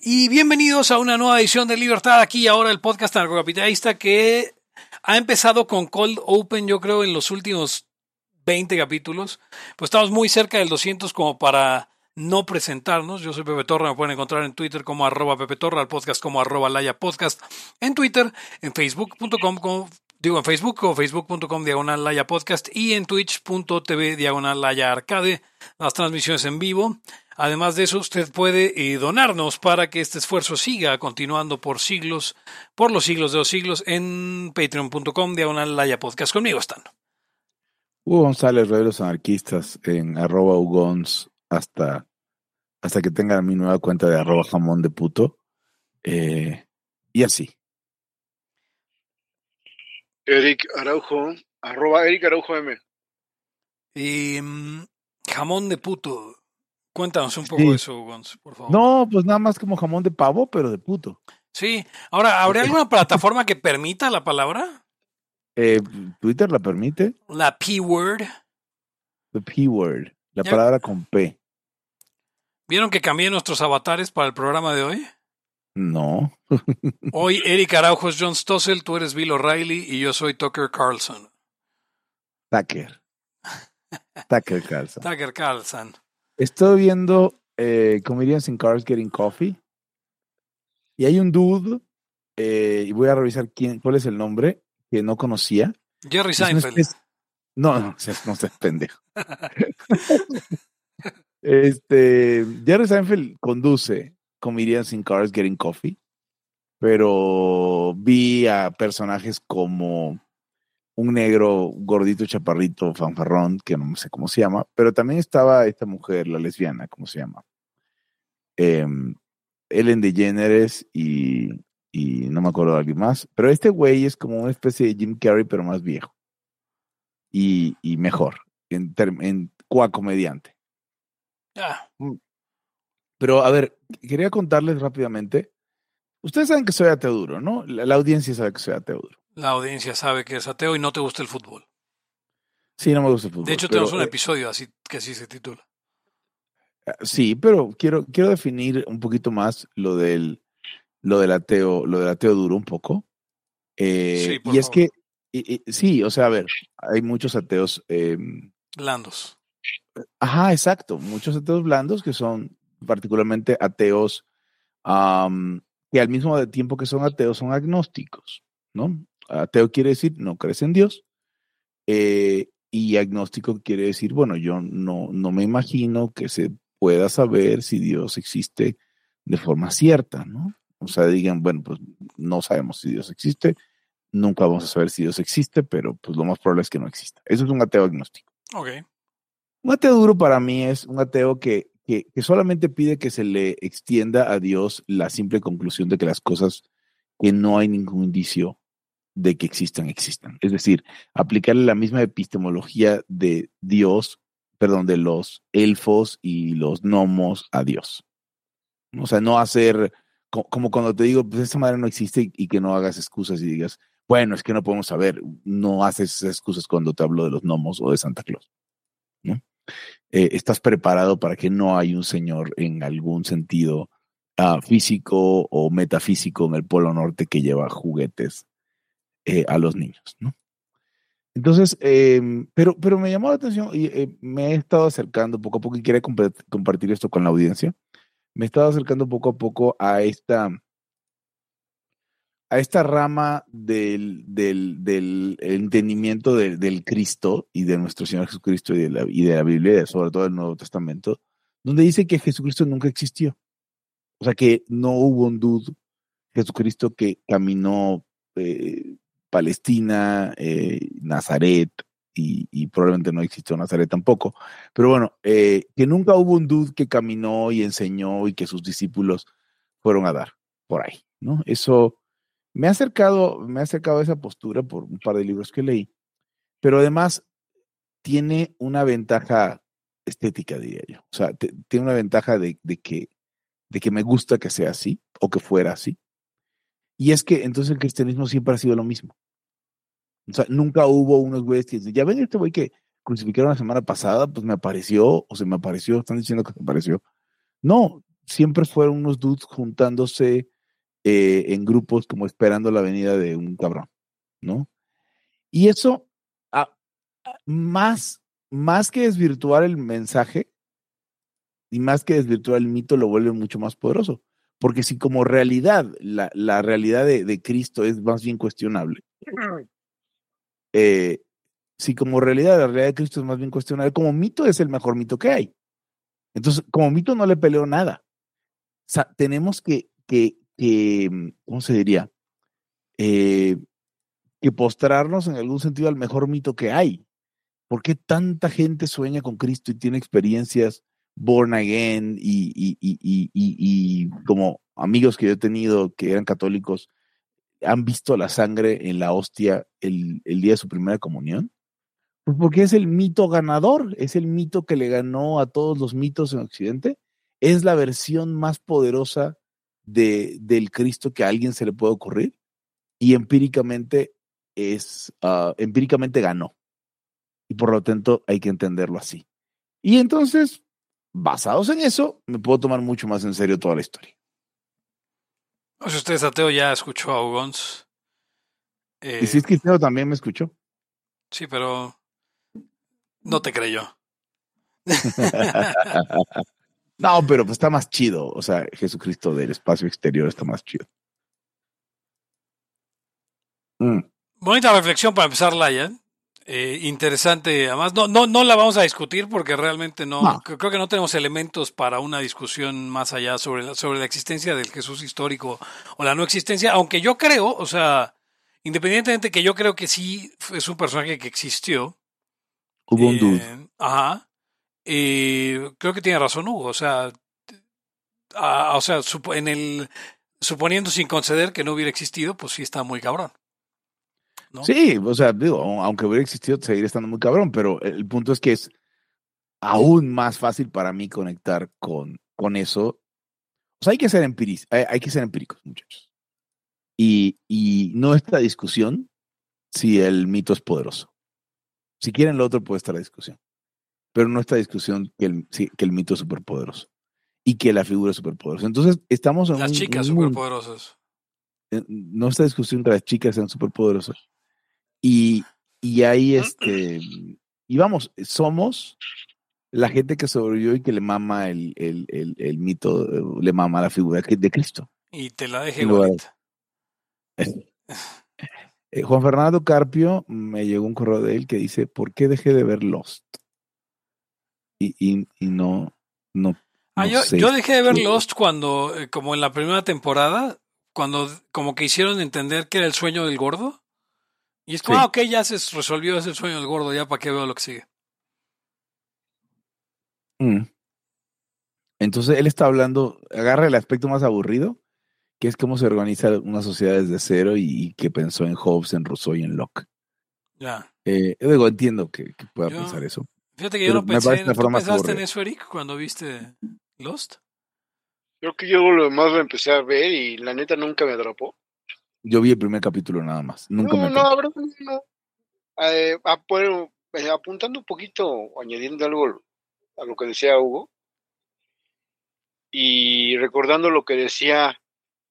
Y bienvenidos a una nueva edición de Libertad, aquí y ahora el podcast narcocapitalista que ha empezado con Cold Open, yo creo, en los últimos 20 capítulos. Pues estamos muy cerca del 200 como para no presentarnos. Yo soy Pepe Torra, me pueden encontrar en Twitter como arroba Pepe Torra, al podcast como arroba Laya Podcast, en Twitter, en facebook.com como digo en Facebook o facebook.com diagonal Laya Podcast y en twitch.tv diagonal Laya Arcade, las transmisiones en vivo. Además de eso, usted puede eh, donarnos para que este esfuerzo siga continuando por siglos, por los siglos de los siglos, en patreon.com diagonal Laya Podcast. Conmigo están. Hugo González, Reveros Anarquistas, en arroba Ugons hasta, hasta que tenga mi nueva cuenta de arroba jamón de puto. Eh, y así. Eric Araujo, arroba Eric Araujo M. Y mm, jamón de puto. Cuéntanos un poco de eso, Gonz, por favor. No, pues nada más como jamón de pavo, pero de puto. Sí. Ahora, ¿habría alguna plataforma que permita la palabra? Eh, Twitter la permite. La P-word. The P-word. La palabra con P. ¿Vieron que cambié nuestros avatares para el programa de hoy? No. hoy Eric Araujo es John Stossel, tú eres Bill O'Reilly y yo soy Tucker Carlson. Tucker. Tucker Carlson. Tucker Carlson. Estoy viendo eh, Comedians in Cars Getting Coffee. Y hay un dude, eh, y voy a revisar quién, cuál es el nombre, que no conocía. Jerry Seinfeld. no, no, no seas pendejo. este, Jerry Seinfeld conduce Comedians in Cars Getting Coffee, pero vi a personajes como un negro gordito, chaparrito, fanfarrón, que no sé cómo se llama, pero también estaba esta mujer, la lesbiana, ¿cómo se llama? Em, Ellen DeGeneres y, y no me acuerdo de alguien más, pero este güey es como una especie de Jim Carrey, pero más viejo y, y mejor, en, en comediante. Ah. Pero a ver, quería contarles rápidamente. Ustedes saben que soy ateo duro, ¿no? La, la audiencia sabe que soy ateo duro. La audiencia sabe que es ateo y no te gusta el fútbol. Sí, no me gusta el fútbol. De hecho, tenemos un episodio así que así se titula. Sí, pero quiero, quiero definir un poquito más lo del, lo del ateo, lo del ateo duro un poco. Eh, y es que, sí, o sea, a ver, hay muchos ateos. Em, blandos. Ajá, exacto. Muchos ateos blandos que son particularmente ateos que al mismo tiempo que son ateos son agnósticos, ¿no? Ateo quiere decir no crees en Dios. Eh, y agnóstico quiere decir, bueno, yo no, no me imagino que se pueda saber si Dios existe de forma cierta, ¿no? O sea, digan, bueno, pues no sabemos si Dios existe, nunca vamos a saber si Dios existe, pero pues lo más probable es que no exista. Eso es un ateo agnóstico. Ok. Un ateo duro para mí es un ateo que, que, que solamente pide que se le extienda a Dios la simple conclusión de que las cosas que no hay ningún indicio de que existan, existan. Es decir, aplicarle la misma epistemología de Dios, perdón, de los elfos y los gnomos a Dios. O sea, no hacer como cuando te digo, pues esa madre no existe y que no hagas excusas y digas, bueno, es que no podemos saber, no haces esas excusas cuando te hablo de los gnomos o de Santa Claus. ¿no? Eh, estás preparado para que no hay un señor en algún sentido uh, físico o metafísico en el Polo Norte que lleva juguetes eh, a los niños, ¿no? Entonces, eh, pero, pero me llamó la atención y eh, me he estado acercando poco a poco y quería comp compartir esto con la audiencia. Me he estado acercando poco a poco a esta, a esta rama del, del, entendimiento de, del Cristo y de nuestro Señor Jesucristo y de, la, y de la Biblia, sobre todo del Nuevo Testamento, donde dice que Jesucristo nunca existió. O sea, que no hubo un dude Jesucristo que caminó eh, Palestina, eh, Nazaret, y, probablemente no existió Nazaret tampoco. Pero bueno, eh, que nunca hubo un dude que caminó y enseñó y que sus discípulos fueron a dar por ahí, ¿no? Eso me ha acercado, me ha acercado a esa postura por un par de libros que leí, pero además tiene una ventaja estética, diría yo. O sea, tiene una ventaja de, que, de que me gusta que sea así o que fuera así. Y es que entonces el cristianismo siempre ha sido lo mismo. O sea, nunca hubo unos güeyes que dicen, ya ven este güey que crucificaron la semana pasada, pues me apareció, o se me apareció, están diciendo que me apareció. No, siempre fueron unos dudes juntándose eh, en grupos como esperando la venida de un cabrón, ¿no? Y eso, ah, ah, más, más que desvirtuar el mensaje y más que desvirtuar el mito, lo vuelve mucho más poderoso. Porque si como realidad, la, la realidad de, de, Cristo es más bien cuestionable, eh, si como realidad la realidad de Cristo es más bien cuestionable, como mito es el mejor mito que hay. Entonces, como mito no le peleo nada. O sea, tenemos que, que, que ¿cómo se diría? Eh, que postrarnos en algún sentido al mejor mito que hay. ¿Por qué tanta gente sueña con Cristo y tiene experiencias born again y, y, y, y, como amigos que yo he tenido que eran católicos han visto la sangre en la hostia el, el día de su primera comunión? Pues porque es el mito ganador, es el mito que le ganó a todos los mitos en Occidente, es la versión más poderosa de, del Cristo que a alguien se le puede ocurrir y empíricamente es, uh, empíricamente ganó. Y por lo tanto hay que entenderlo así. Y entonces, basados en eso, me puedo tomar mucho más en serio toda la historia. si usted es ateo, ya escuchó a Ugons. Eh, y si es cristiano, también me escuchó. Sí, pero no te creyó. no, pero pues está más chido. O sea, Jesucristo del espacio exterior está más chido. Mm. Bonita reflexión para empezar, Laia. Eh, interesante, además, no, no, no la vamos a discutir porque realmente no, creo que no tenemos elementos para una discusión más allá sobre la, sobre la existencia del Jesús histórico o la no existencia, aunque yo creo, o sea, independientemente que yo creo que sí es un personaje que existió. Hubo un dude. Eh, ajá. Eh, creo que tiene razón Hugo, o sea, o sea, en el, suponiendo sin conceder que no hubiera existido, pues sí está muy cabrón. Sí, o sea, digo, aunque hubiera existido, seguiría estando muy cabrón, pero el punto es que es aún más fácil para mí conectar con, con eso. O sea, hay que ser empíricos, hay, que ser empíricos, muchachos. Y, y no esta discusión si el mito es poderoso. Si quieren lo otro, puede estar la discusión. Pero no esta discusión que el, que el mito es superpoderoso y que la figura es superpoderosa. Entonces, estamos en Las chicas superpoderosas. No esta discusión que las chicas sean superpoderosas. Y, y ahí, este, y vamos, somos la gente que sobrevivió y que le mama el, el, el, el mito, le mama la figura de Cristo. Y te la dejé bonita. Eh, Juan Fernando Carpio me llegó un correo de él que dice, ¿por qué dejé de ver Lost? Y, y, y no, no, ah, yo, yo, dejé de ver Lost cuando, eh, como en la primera temporada, cuando como que hicieron entender que era el sueño del gordo. Y es como, ah, ok, ya se resolvió ese sueño del gordo, ya para qué veo lo que sigue. Mm. Entonces él está hablando, agarra el aspecto más aburrido, que es cómo se organiza una sociedad desde cero y, que pensó en Hobbes, en Rousseau y en Locke. Ya. Eh, luego entiendo que, pueda pensar eso. Fíjate que yo no pensé, ¿tú pensaste en eso, Eric, cuando viste Lost? Creo que yo lo demás lo empecé a ver y la neta nunca me atrapó. Yo vi el primer capítulo nada más. Nunca no, me no, no. Eh, eh, apuntando un poquito añadiendo algo a lo que decía Hugo y recordando lo que decía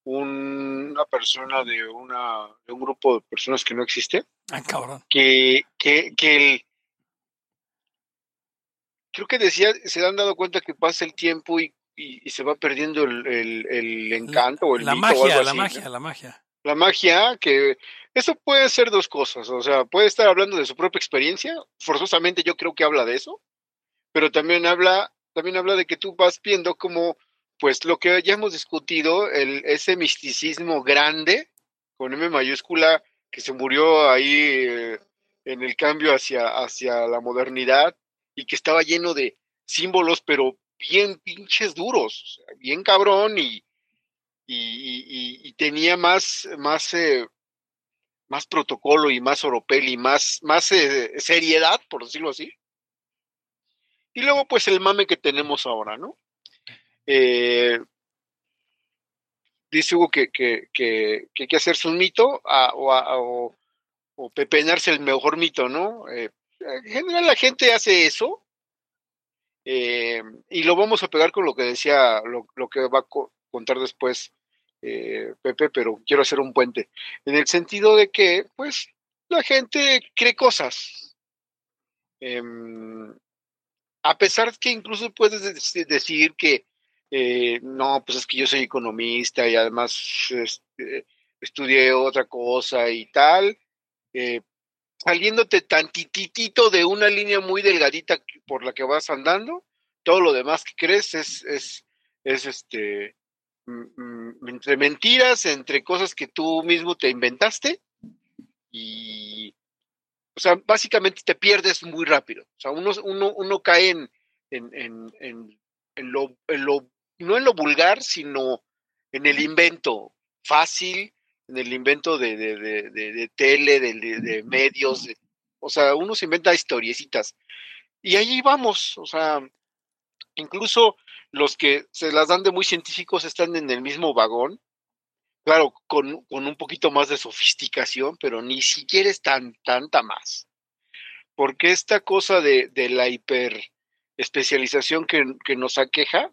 una persona de, una, de un grupo de personas que no existe. Ah, cabrón. Que, que, que el, creo que decía, se han dado cuenta que pasa el tiempo y, y, se va perdiendo el, el, encanto la, o el la magia, la magia, la magia la magia, que eso puede ser dos cosas, o sea, puede estar hablando de su propia experiencia, forzosamente yo creo que habla de eso, pero también habla, también habla de que tú vas viendo como, pues lo que ya hemos discutido, el, ese misticismo grande, con M mayúscula, que se murió ahí eh, en el cambio hacia, hacia la modernidad y que estaba lleno de símbolos, pero bien pinches duros, bien cabrón y, y, tenía más, más, eh, más protocolo y más oropel y más, más eh, seriedad, por decirlo así. Y luego, pues, el mame que tenemos ahora, ¿no? Eh, dice Hugo que, que, que, hay que hacerse un mito o, o, pepenarse el mejor mito, ¿no? en general la gente hace eso Eh, y lo vamos a pegar con lo que decía, lo, que va a contar después eh, Pepe, pero quiero hacer un puente. En el sentido de que, pues, la gente cree cosas. Em, a pesar que incluso puedes decir que eh, no, pues es que yo soy economista y además este, estudié otra cosa y tal, eh, saliéndote tantitito de una línea muy delgadita por la que vas andando, todo lo demás que crees es, es, es este, entre mentiras, entre cosas que tú mismo te inventaste y, o sea, básicamente te pierdes muy rápido. O sea, uno, uno, uno cae en, en, en, en, lo, en lo no en lo vulgar, sino en el invento fácil, en el invento de, de, de, de tele, de, medios, o sea, uno se inventa historiecitas. Y ahí vamos, o sea, incluso los que se las dan de muy científicos están en el mismo vagón, claro, con, con un poquito más de sofisticación, pero ni siquiera es tan, tanta más. Porque esta cosa de, de la hiper especialización que, que nos aqueja,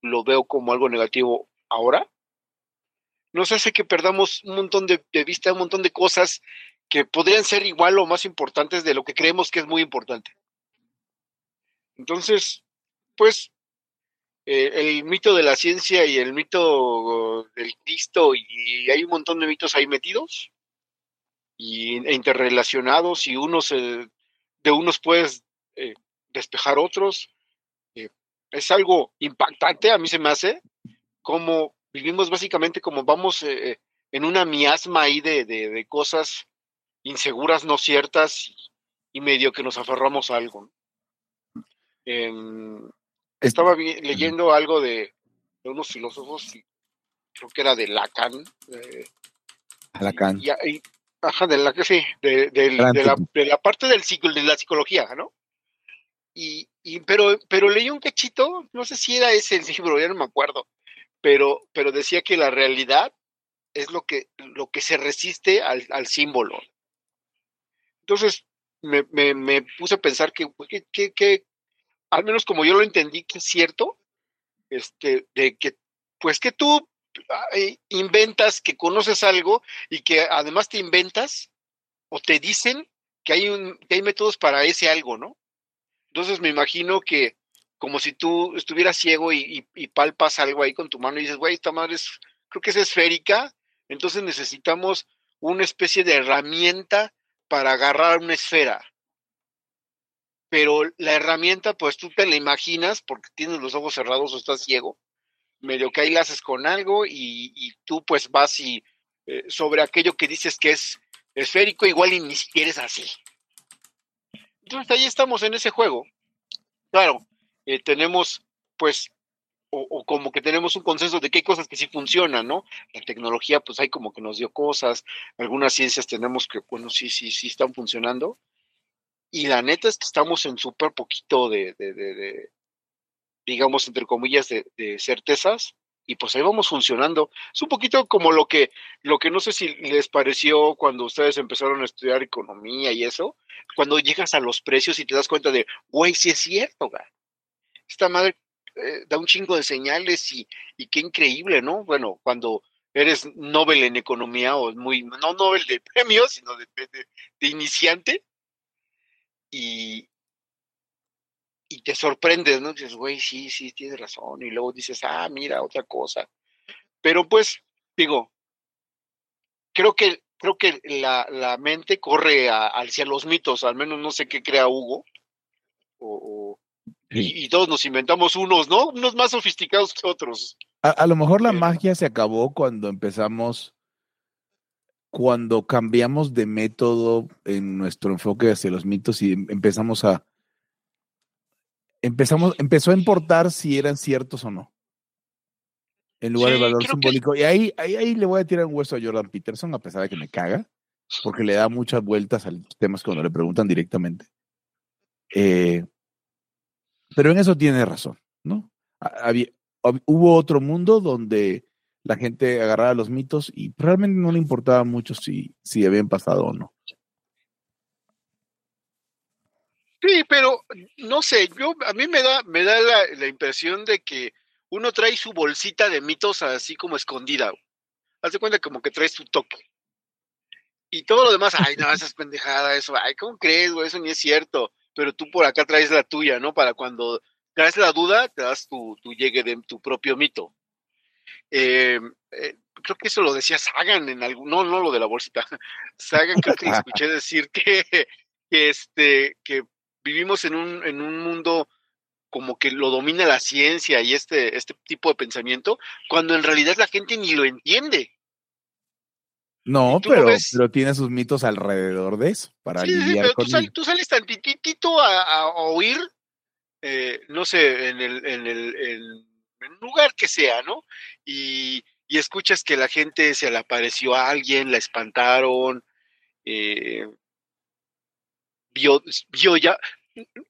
lo veo como algo negativo ahora, nos hace que perdamos un montón de, vista, un montón de cosas que podrían ser igual o más importantes de lo que creemos que es muy importante. Entonces, pues, eh, el mito de la ciencia y el mito del Cristo, y hay un montón de mitos ahí metidos y, e interrelacionados, y unos de unos puedes eh, despejar otros, es algo impactante, a mí se me hace, como vivimos básicamente como vamos eh, eh, en una miasma ahí de, cosas inseguras, no ciertas, y, medio que nos aferramos a algo. Estaba leyendo algo de, unos filósofos, creo que era de Lacan. Lacan. ajá, de la que sí, de, la, de, la, parte del ciclo, de la psicología, ¿no? Y, pero, pero leí un cachito, no sé si era ese el libro, ya no me acuerdo, pero, pero decía que la realidad es lo que, lo que se resiste al, símbolo. Entonces, me, me, puse a pensar que, que, que, al menos como yo lo entendí, que es cierto, este, de que, pues que tú inventas que conoces algo y que además te inventas o te dicen que hay, un, que hay métodos para ese algo, ¿no? Entonces me imagino que como si tú estuvieras ciego y, palpas algo ahí con tu mano y dices, güey, esta madre es, creo que es esférica, entonces necesitamos una especie de herramienta para agarrar una esfera. Pero la herramienta, pues tú te la imaginas porque tienes los ojos cerrados o estás ciego, medio que ahí la haces con algo y, tú pues vas y eh, sobre aquello que dices que es esférico, igual y ni siquiera es así. Entonces ahí estamos en ese juego. Claro, eh, tenemos pues o, como que tenemos un consenso de que hay cosas que sí funcionan, ¿no? La tecnología, pues hay como que nos dio cosas, algunas ciencias tenemos que, bueno, sí, sí, sí están funcionando. Y la neta es que estamos en súper poquito de, de, de, digamos, entre comillas, de, certezas, y pues ahí vamos funcionando. Es un poquito como lo que, lo que no sé si les pareció cuando ustedes empezaron a estudiar economía y eso, cuando llegas a los precios y te das cuenta de, güey, sí es cierto, güey. Esta madre eh, da un chingo de señales y, y qué increíble, ¿no? Bueno, cuando eres Nobel en economía o muy, no Nobel de premio, sino de, de iniciante, y, y te sorprendes, ¿no? Dices, güey, sí, sí, tienes razón. Y luego dices, ah, mira, otra cosa. Pero pues, digo, creo que, creo que la, la mente corre hacia los mitos, al menos no sé qué crea Hugo. O, y, todos nos inventamos unos, ¿no? Unos más sofisticados que otros. A, lo mejor la magia se acabó cuando empezamos, cuando cambiamos de método en nuestro enfoque hacia los mitos y empezamos a empezamos, empezó a importar si eran ciertos o no. En lugar del valor simbólico. Y ahí, ahí, ahí le voy a tirar un hueso a Jordan Peterson, a pesar de que me caga, porque le da muchas vueltas a los temas cuando le preguntan directamente. Eh, pero en eso tiene razón, ¿no? Había, hubo otro mundo donde la gente agarraba los mitos y realmente no le importaba mucho si, si habían pasado o no. Sí, pero no sé, yo a mí me da me da la, la impresión de que uno trae su bolsita de mitos así como escondida. Haz de cuenta como que traes tu toque. Y todo lo demás, ay, no, esa es pendejada, eso, ay, ¿cómo crees, güey? Eso ni es cierto. Pero tú por acá traes la tuya, ¿no? Para cuando traes la duda, te das tu, tu llegue de tu propio mito. Eh, eh, creo que eso lo decía Sagan en algún, no, no lo de la bolsita. Sagan creo que escuché decir que, que este, que vivimos en un, en un mundo como que lo domina la ciencia y este, este tipo de pensamiento, cuando en realidad la gente ni lo entiende. No, ¿Y tú lo pero, pero tiene sus mitos alrededor de eso, para Sí, sí, sí, lidiar pero con tú, sal- ello. tú sales tantitito a, a oír, eh, no sé, en el, en el en el lugar que sea, ¿no? Y, y escuchas que la gente se le apareció a alguien, la espantaron, eh, vio, vio ya,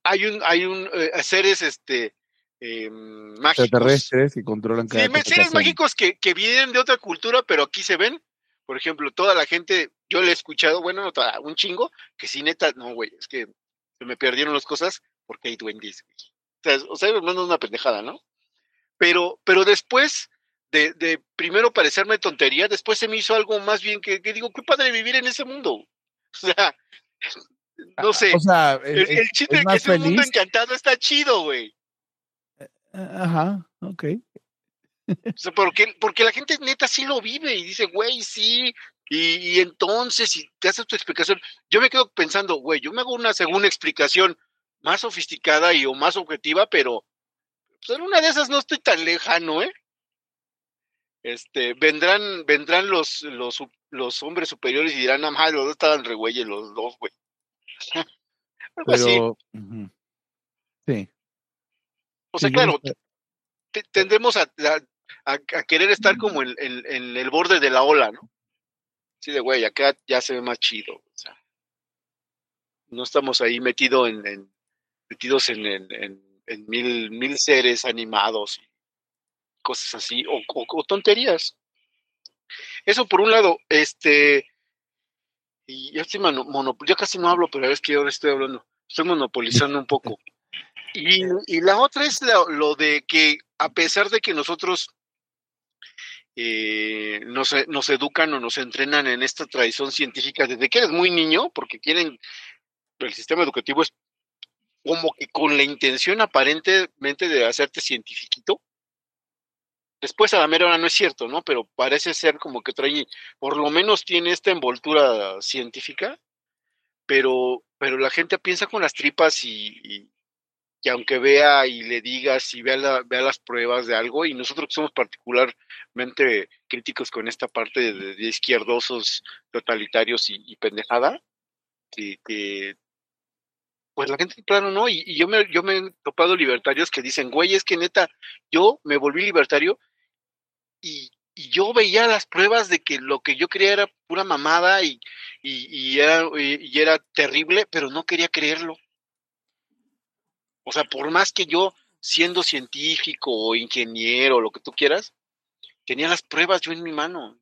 hay un, hay un, eh, seres, este, eh, mágicos. Extraterrestres que controlan cada Sí, seres mágicos que, que vienen de otra cultura, pero aquí se ven. Por ejemplo, toda la gente, yo le he escuchado, bueno, toda- un chingo, que sí, neta, no, güey, es que se me perdieron las cosas porque hay duendes, güey. O sea, o sea, no es una pendejada, ¿no? Pero, pero después de, de primero parecerme tontería, después se me hizo algo más bien que, que digo, qué padre vivir en ese mundo. O sea, no sé. O sea, el, chiste es de que es un mundo encantado está chido, güey. Ajá, ok. O sea, porque, porque la gente neta sí lo vive y dice, güey, sí. Y, y entonces, y te haces tu explicación. Yo me quedo pensando, güey, yo me hago una segunda explicación más sofisticada y o más objetiva, pero pues, en una de esas no estoy tan lejano, ¿eh? Este, vendrán, vendrán los, los, hombres superiores y dirán, ah, los dos estaban re güeyes los dos, güey. Algo así. Sí. O sea, sí, claro, tendremos a, a- a- a querer estar como en, en- en el borde de la ola, ¿no? Sí, de güey, acá ya se ve más chido. O sea, no estamos ahí metido en, en- metidos en, en- en- mil, mil seres animados cosas así, o, tonterías. Eso por un lado, este, y yo estoy mono, yo casi no hablo, pero es que ahora estoy hablando, estoy monopolizando un poco. Y, y la otra es lo, lo de que a pesar de que nosotros eh, nos, nos educan o nos entrenan en esta tradición científica desde que eres muy niño, porque quieren, el sistema educativo es como que con la intención aparentemente de hacerte cientifiquito. Después a la mera hora no es cierto, ¿no? Pero parece ser como que trae, por lo menos tiene esta envoltura científica, pero, pero la gente piensa con las tripas y, y, aunque vea y le digas y vea, la, vea las pruebas de algo, y nosotros somos particularmente críticos con esta parte de, izquierdosos, totalitarios y, y pendejada, que, pues la gente, claro, no, y, y, yo, me, yo me he topado libertarios que dicen, güey, es que neta, yo me volví libertario y, y yo veía las pruebas de que lo que yo creía era pura mamada y, y, era, y era terrible, pero no quería creerlo. O sea, por más que yo, siendo científico o ingeniero, lo que tú quieras, tenía las pruebas yo en mi mano,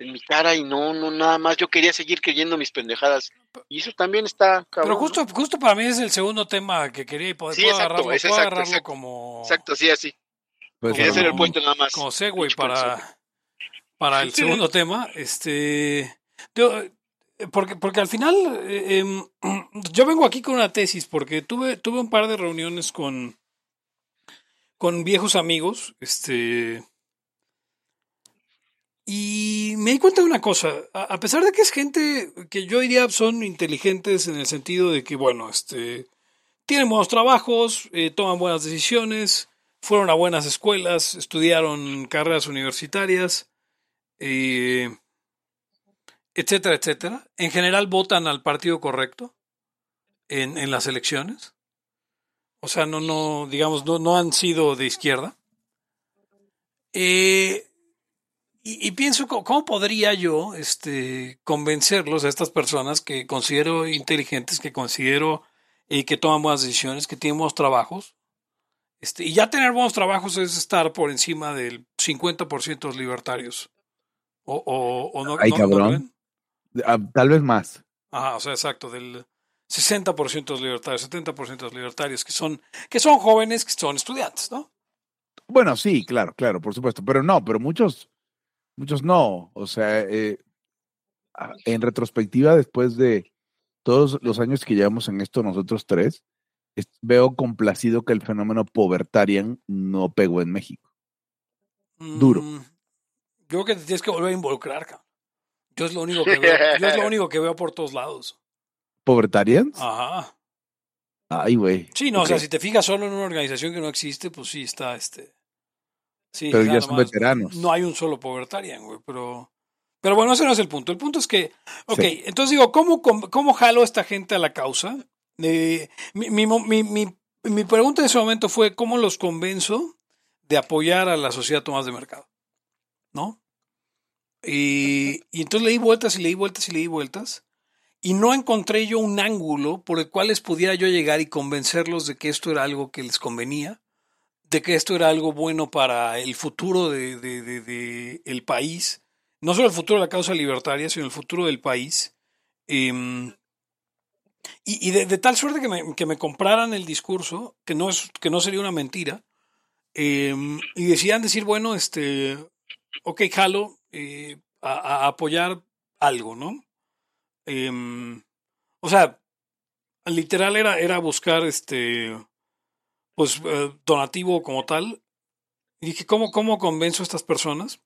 en mi cara, y no, no, nada más. Yo quería seguir creyendo mis pendejadas. Y eso también está cabrón, Pero justo, ¿no? justo para mí es el segundo tema que quería y poder Sí, puedo exacto, agarrarlo, es exacto, agarrarlo exacto. como, Exacto, sí, así. Pues, Quería hacer el puente nada más. como segue para, para el segundo tema. Este, yo, porque, porque al final eh, em, yo vengo aquí con una tesis porque tuve, tuve un par de reuniones con, con viejos amigos, este, y me di cuenta de una cosa, a, pesar de que es gente que yo diría son inteligentes en el sentido de que, bueno, este, tienen buenos trabajos, eh, toman buenas decisiones, fueron a buenas escuelas, estudiaron carreras universitarias, eh, etcétera, etcétera. En general votan al partido correcto en, en las elecciones. O sea, no, no, digamos, no, no han sido de izquierda. Eh, y, y pienso, ¿cómo podría yo este, convencerlos a estas personas que considero inteligentes, que considero eh, que toman buenas decisiones, que tienen buenos trabajos? Este, y ya tener buenos trabajos es estar por encima del 50% de los libertarios. O, o, o no, Ay, no- cabrón. ah, tal vez más. Ajá, o sea, exacto, del 60% de los libertarios, 70% de los libertarios, que son, que son jóvenes, que son estudiantes, ¿no? Bueno, sí, claro, claro, por supuesto. Pero no, pero muchos, muchos no. O sea, eh, en retrospectiva, después de todos los años que llevamos en esto nosotros tres, veo complacido que el fenómeno povertarian no pegó en México. Duro. Mm, yo creo que te tienes que volver a involucrar, cabrón. Yo es lo único que veo, yo es lo único que veo por todos lados. ¿Povertarians? Ajá. Ay, güey. Sí, no, o sea, si te fijas solo en una organización que no existe, pues sí está este. Sí, pero ya son veteranos. No hay un solo povertarian, güey, pero. Pero bueno, ese no es el punto. El punto es que, ok, entonces digo, ¿cómo, ¿cómo, jalo a esta gente a la causa? mi, mi, mi, mi, pregunta en ese momento fue, ¿cómo los convenzo de apoyar a la sociedad Tomás de Mercado? ¿No? Y, y entonces leí vueltas y leí vueltas y leí vueltas y no encontré yo un ángulo por el cual les pudiera yo llegar y convencerlos de que esto era algo que les convenía, de que esto era algo bueno para el futuro de, de, el país, no solo el futuro de la causa libertaria, sino el futuro del país. Em, y, de, tal suerte que me, que me, compraran el discurso, que no, es, que no sería una mentira, em, y decían decir, bueno, este, ok, jalo, eh, a apoyar algo, ¿no? Em, o sea, literal era, era buscar este, pues, eh, donativo como tal. Y dije, ¿cómo, ¿cómo convenzo a estas personas?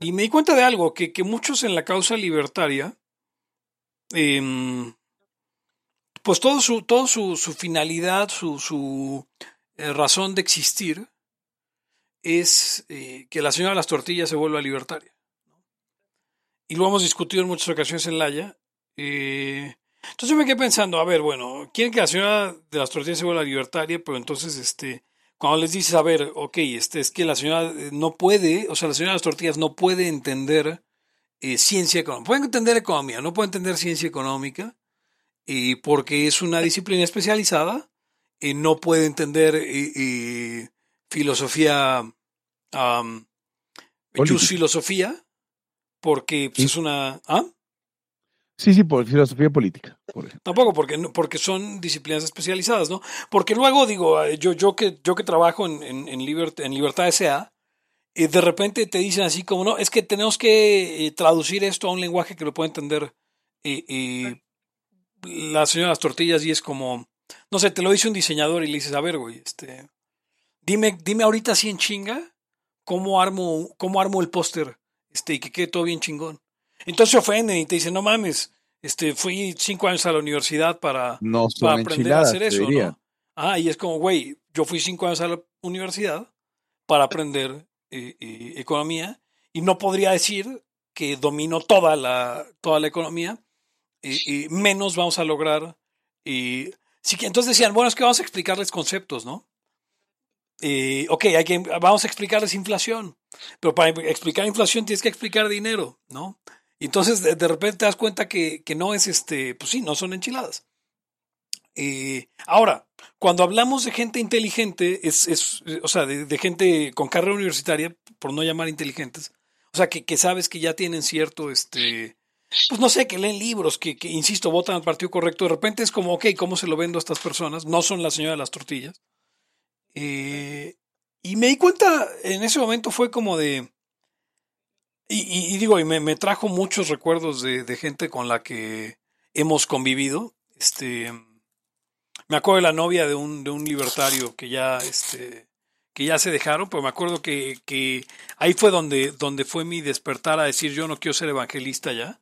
Y me di cuenta de algo, que, que muchos en la causa libertaria, em, pues todo su, todo su, su finalidad, su, su eh, razón de existir, es eh, que la señora de las tortillas se vuelva libertaria. Y lo hemos discutido en muchas ocasiones en Laya, eh, entonces me quedé pensando, a ver, bueno, quieren que la señora de las tortillas se vuelva libertaria, pero entonces, este, cuando les dices, a ver, ok, este, es que la señora eh, no puede, o sea, la señora de las tortillas no puede entender eh, ciencia económica, puede entender economía, no puede entender ciencia económica, y porque es una disciplina especializada, no puede entender filosofía, um, filosofía, porque pues, es una... ¿ah? Sí, sí, por filosofía política. Tampoco, porque, porque son disciplinas especializadas, ¿no? Porque luego, digo, eh, yo, yo, que, yo que trabajo en, en, Libertad S.A., y de repente te dicen así como, no, es que tenemos que eh, traducir esto a un lenguaje que lo pueda entender y, la señora las tortillas y es como, no sé, te lo dice un diseñador y le dices, a ver, güey, este, dime, dime ahorita así en chinga cómo armo, cómo armo el póster este, y que quede todo bien chingón. Entonces se ofenden y te dicen, no mames, este, fui cinco años a la universidad para, aprender a hacer eso, ¿no? Ah, y es como, güey, yo fui cinco años a la universidad para aprender eh, eh, economía y no podría decir que domino toda la, toda la economía, y menos vamos a lograr. Y, sí que entonces decían, bueno, es que vamos a explicarles conceptos, ¿no? ok, hay que, vamos a explicarles inflación, pero para explicar inflación tienes que explicar dinero, ¿no? Y entonces de, repente te das cuenta que, que, no es este, pues sí, no son enchiladas. Eh, ahora, cuando hablamos de gente inteligente, es, es o sea, de, gente con carrera universitaria, por no llamar inteligentes, o sea, que, que, sabes que ya tienen cierto, este, pues no sé, que leen libros, que, que, insisto, votan al partido correcto, de repente es como, ok, ¿cómo se lo vendo a estas personas? No son la señora de las tortillas. Eh, y me di cuenta, en ese momento fue como de, y, digo, y me, trajo muchos recuerdos de, gente con la que hemos convivido. Este, me acuerdo de la novia de un, de un libertario que ya, este, que ya se dejaron, pero me acuerdo que, que ahí fue donde, donde fue mi despertar a decir yo no quiero ser evangelista ya.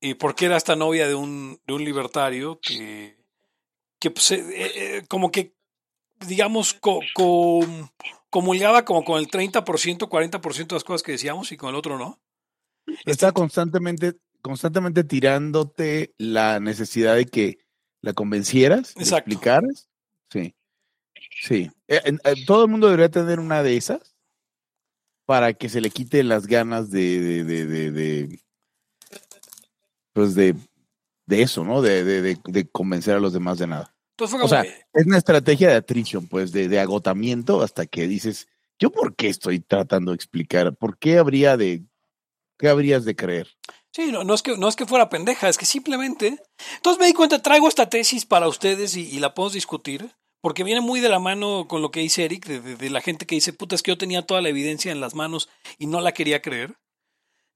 Y porque era esta novia de un, de un libertario que, que pues, eh, eh, como que, digamos, co, comulgaba como con el 30%, 40% de las cosas que decíamos y con el otro no. Está constantemente, constantemente tirándote la necesidad de que la convencieras, de explicaras. Sí. Sí. Eh, eh, todo el mundo debería tener una de esas para que se le quite las ganas de, de, de, de, pues de, de eso, ¿no? De, de, convencer a los demás de nada o sea, es una estrategia de attrition, pues, de, agotamiento hasta que dices, ¿yo por qué estoy tratando de explicar? ¿Por qué habría de, qué habrías de creer? Sí, no, no, es que, no es que fuera pendeja, es que simplemente... Entonces me di cuenta, traigo esta tesis para ustedes y, la podemos discutir, porque viene muy de la mano con lo que dice Eric, de, la gente que dice, puta, es que yo tenía toda la evidencia en las manos y no la quería creer.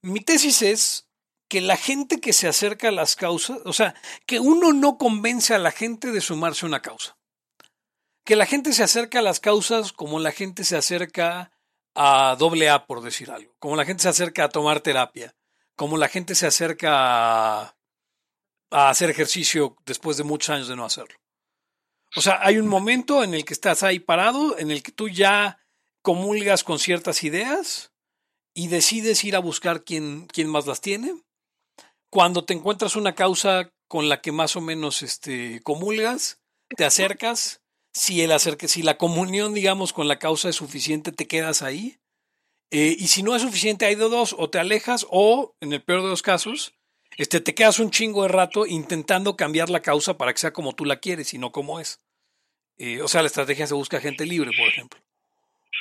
Mi tesis es que la gente que se acerca a las causas, o sea, que uno no convence a la gente de sumarse a una causa. Que la gente se acerca a las causas como la gente se acerca a doble A, por decir algo, como la gente se acerca a tomar terapia como la gente se acerca a, hacer ejercicio después de muchos años de no hacerlo. O sea, hay un momento en el que estás ahí parado, en el que tú ya comulgas con ciertas ideas y decides ir a buscar quién, quién más las tiene. Cuando te encuentras una causa con la que más o menos este, comulgas, te acercas. Si, el acerque, si la comunión, digamos, con la causa es suficiente, te quedas ahí. Eh, y si no es suficiente, hay de dos, o te alejas, o, en el peor de los casos, este, te quedas un chingo de rato intentando cambiar la causa para que sea como tú la quieres y no como es. Eh, o sea, la estrategia se busca gente libre, por ejemplo.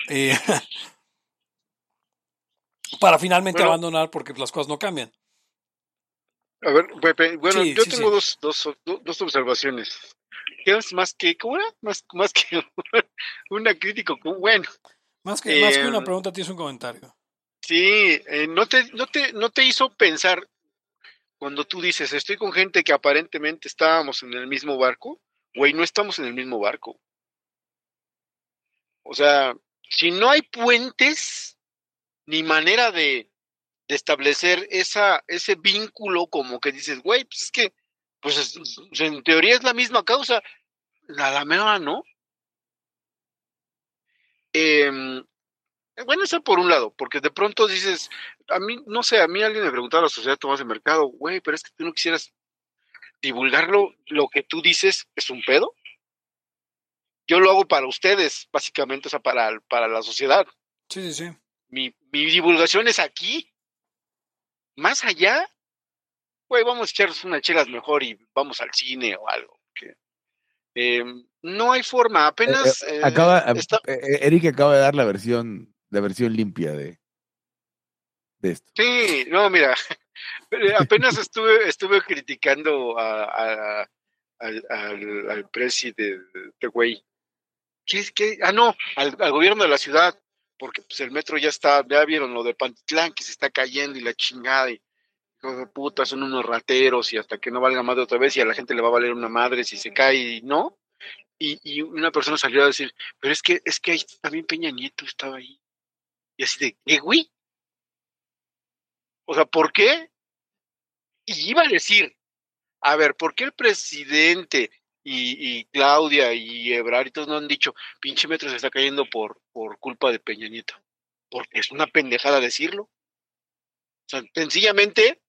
Eh, para finalmente abandonar porque las cosas no cambian. A ver, Pepe, bueno, yo tengo Dos, dos, dos, observaciones. ¿Qué es más que, cómo era? Más, más que una crítica, bueno, más que, más que una em, pregunta, tienes un comentario. Sí, eh, ¿no, te, no, te, ¿no te hizo pensar cuando tú dices, estoy con gente que aparentemente estábamos en el mismo barco? Güey, no estamos en el mismo barco. O sea, si no hay puentes ni manera de, de establecer esa, ese vínculo como que dices, güey, pues es que, pues en teoría es la misma causa, la, la mera no. Em, bueno, eso por un lado, porque de pronto dices, a mí, no sé, a mí alguien me preguntaba la sociedad Tomás de Mercado, güey, pero es que tú no quisieras divulgarlo, lo que tú dices es un pedo. Yo lo hago para ustedes, básicamente, o sea, para, para la sociedad. Sí, sí, sí. Mi, mi divulgación es aquí. Más allá, güey, vamos a echarnos unas chelas mejor y vamos al cine o algo. Eh, no hay forma, eh, apenas. Eh, acaba, Eric acaba de dar la versión, la versión limpia de, de esto. Sí, no, mira, apenas estuve, estuve criticando a, al, al, presidente de güey. ¿Qué es que? Ah, no, al, gobierno de la ciudad, porque pues el metro ya está, ya vieron lo de Pantitlán que se está cayendo y la chingada y hijos de puta, son unos rateros y hasta que no valga madre otra vez y a la gente le va a valer una madre si se cae y no. Y, y una persona salió a decir, pero es que, es que ahí también Peña Nieto estaba ahí. Y así de, ¿qué güey? O sea, ¿por qué? Y iba a decir, a ver, ¿por qué el presidente y, y Claudia y Ebrard y todos no han dicho, pinche metro se está cayendo por, por culpa de Peña Nieto? Porque es una pendejada decirlo. O sea, sencillamente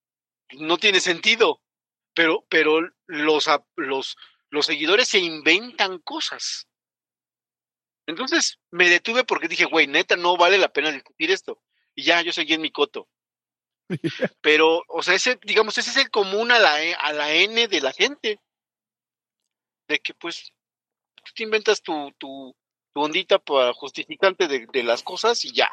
no tiene sentido. Pero, pero los, los, los seguidores se inventan cosas. Entonces me detuve porque dije, güey, neta, no vale la pena discutir esto. Y ya, yo seguí en mi coto. Pero, o sea, ese, digamos, ese es el común a la, a la N de la gente. De que, pues, te inventas tu, tu, tu ondita para justificante de, las cosas y ya.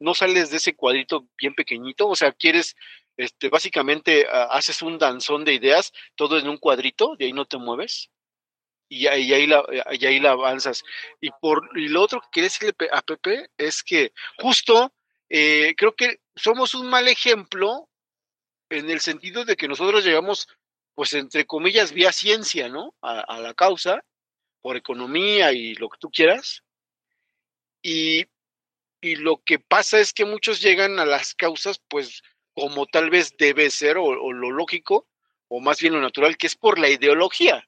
No sales de ese cuadrito bien pequeñito. O sea, quieres este, básicamente haces un danzón de ideas, todo en un cuadrito, de ahí no te mueves. Y, ahí, la, y ahí la avanzas. Y, por, y lo otro que quiere decirle a Pepe es que justo eh, creo que somos un mal ejemplo en el sentido de que nosotros llegamos, pues entre comillas, vía ciencia, ¿no? A, la causa, por economía y lo que tú quieras. Y, lo que pasa es que muchos llegan a las causas, pues como tal vez debe ser, o, lo lógico, o más bien lo natural, que es por la ideología,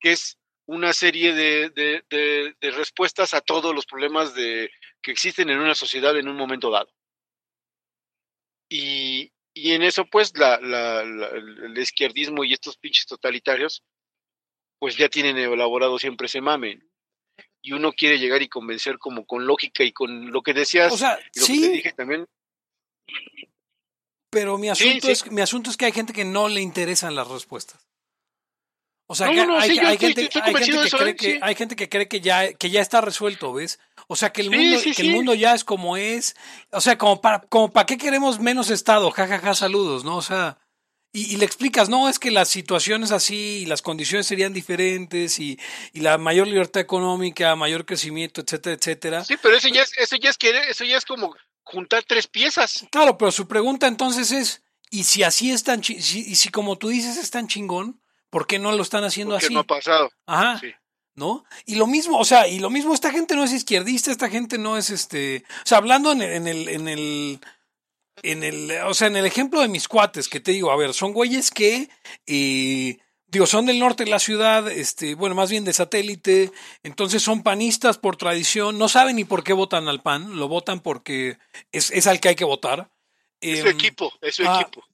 que es una serie de, de, respuestas a todos los problemas que existen en una sociedad en un momento dado. Y, y en eso, pues, la, la, el izquierdismo y estos pinches totalitarios, pues ya tienen elaborado siempre ese mame. Y uno quiere llegar y convencer como con lógica y con lo que decías, o sea, lo sí, que te dije también, pero mi asunto, Es, mi asunto es que hay gente que no le interesan las respuestas. O sea, hay, gente, que cree que, hay gente que cree que ya, que ya está resuelto, ¿ves? O sea, que el mundo, que el mundo ya es como es. O sea, como para, como para qué queremos menos Estado, jajaja, ja, ja, saludos, ¿no? O sea, y, le explicas, no, es que las situaciones así y las condiciones serían diferentes y, y, la mayor libertad económica, mayor crecimiento, etcétera, etcétera. Sí, pero eso ya es, eso ya es, eso ya es como juntar tres piezas. Claro, pero su pregunta entonces es, ¿y si así es tan, y si como tú dices es tan chingón, ¿por qué no lo están haciendo Porque así? no ha pasado. Ajá. ¿No? Y lo mismo, o sea, y lo mismo, esta gente no es izquierdista, esta gente no es este, o sea, hablando en el, en el, en el, en el o sea, en el ejemplo de mis cuates, que te digo, a ver, son güeyes que, eh, digo, son del norte de la ciudad, este, bueno, más bien de satélite, entonces son panistas por tradición, no saben ni por qué votan al PAN, lo votan porque es, es al que hay que votar. Es su em, equipo, es su ah, equipo.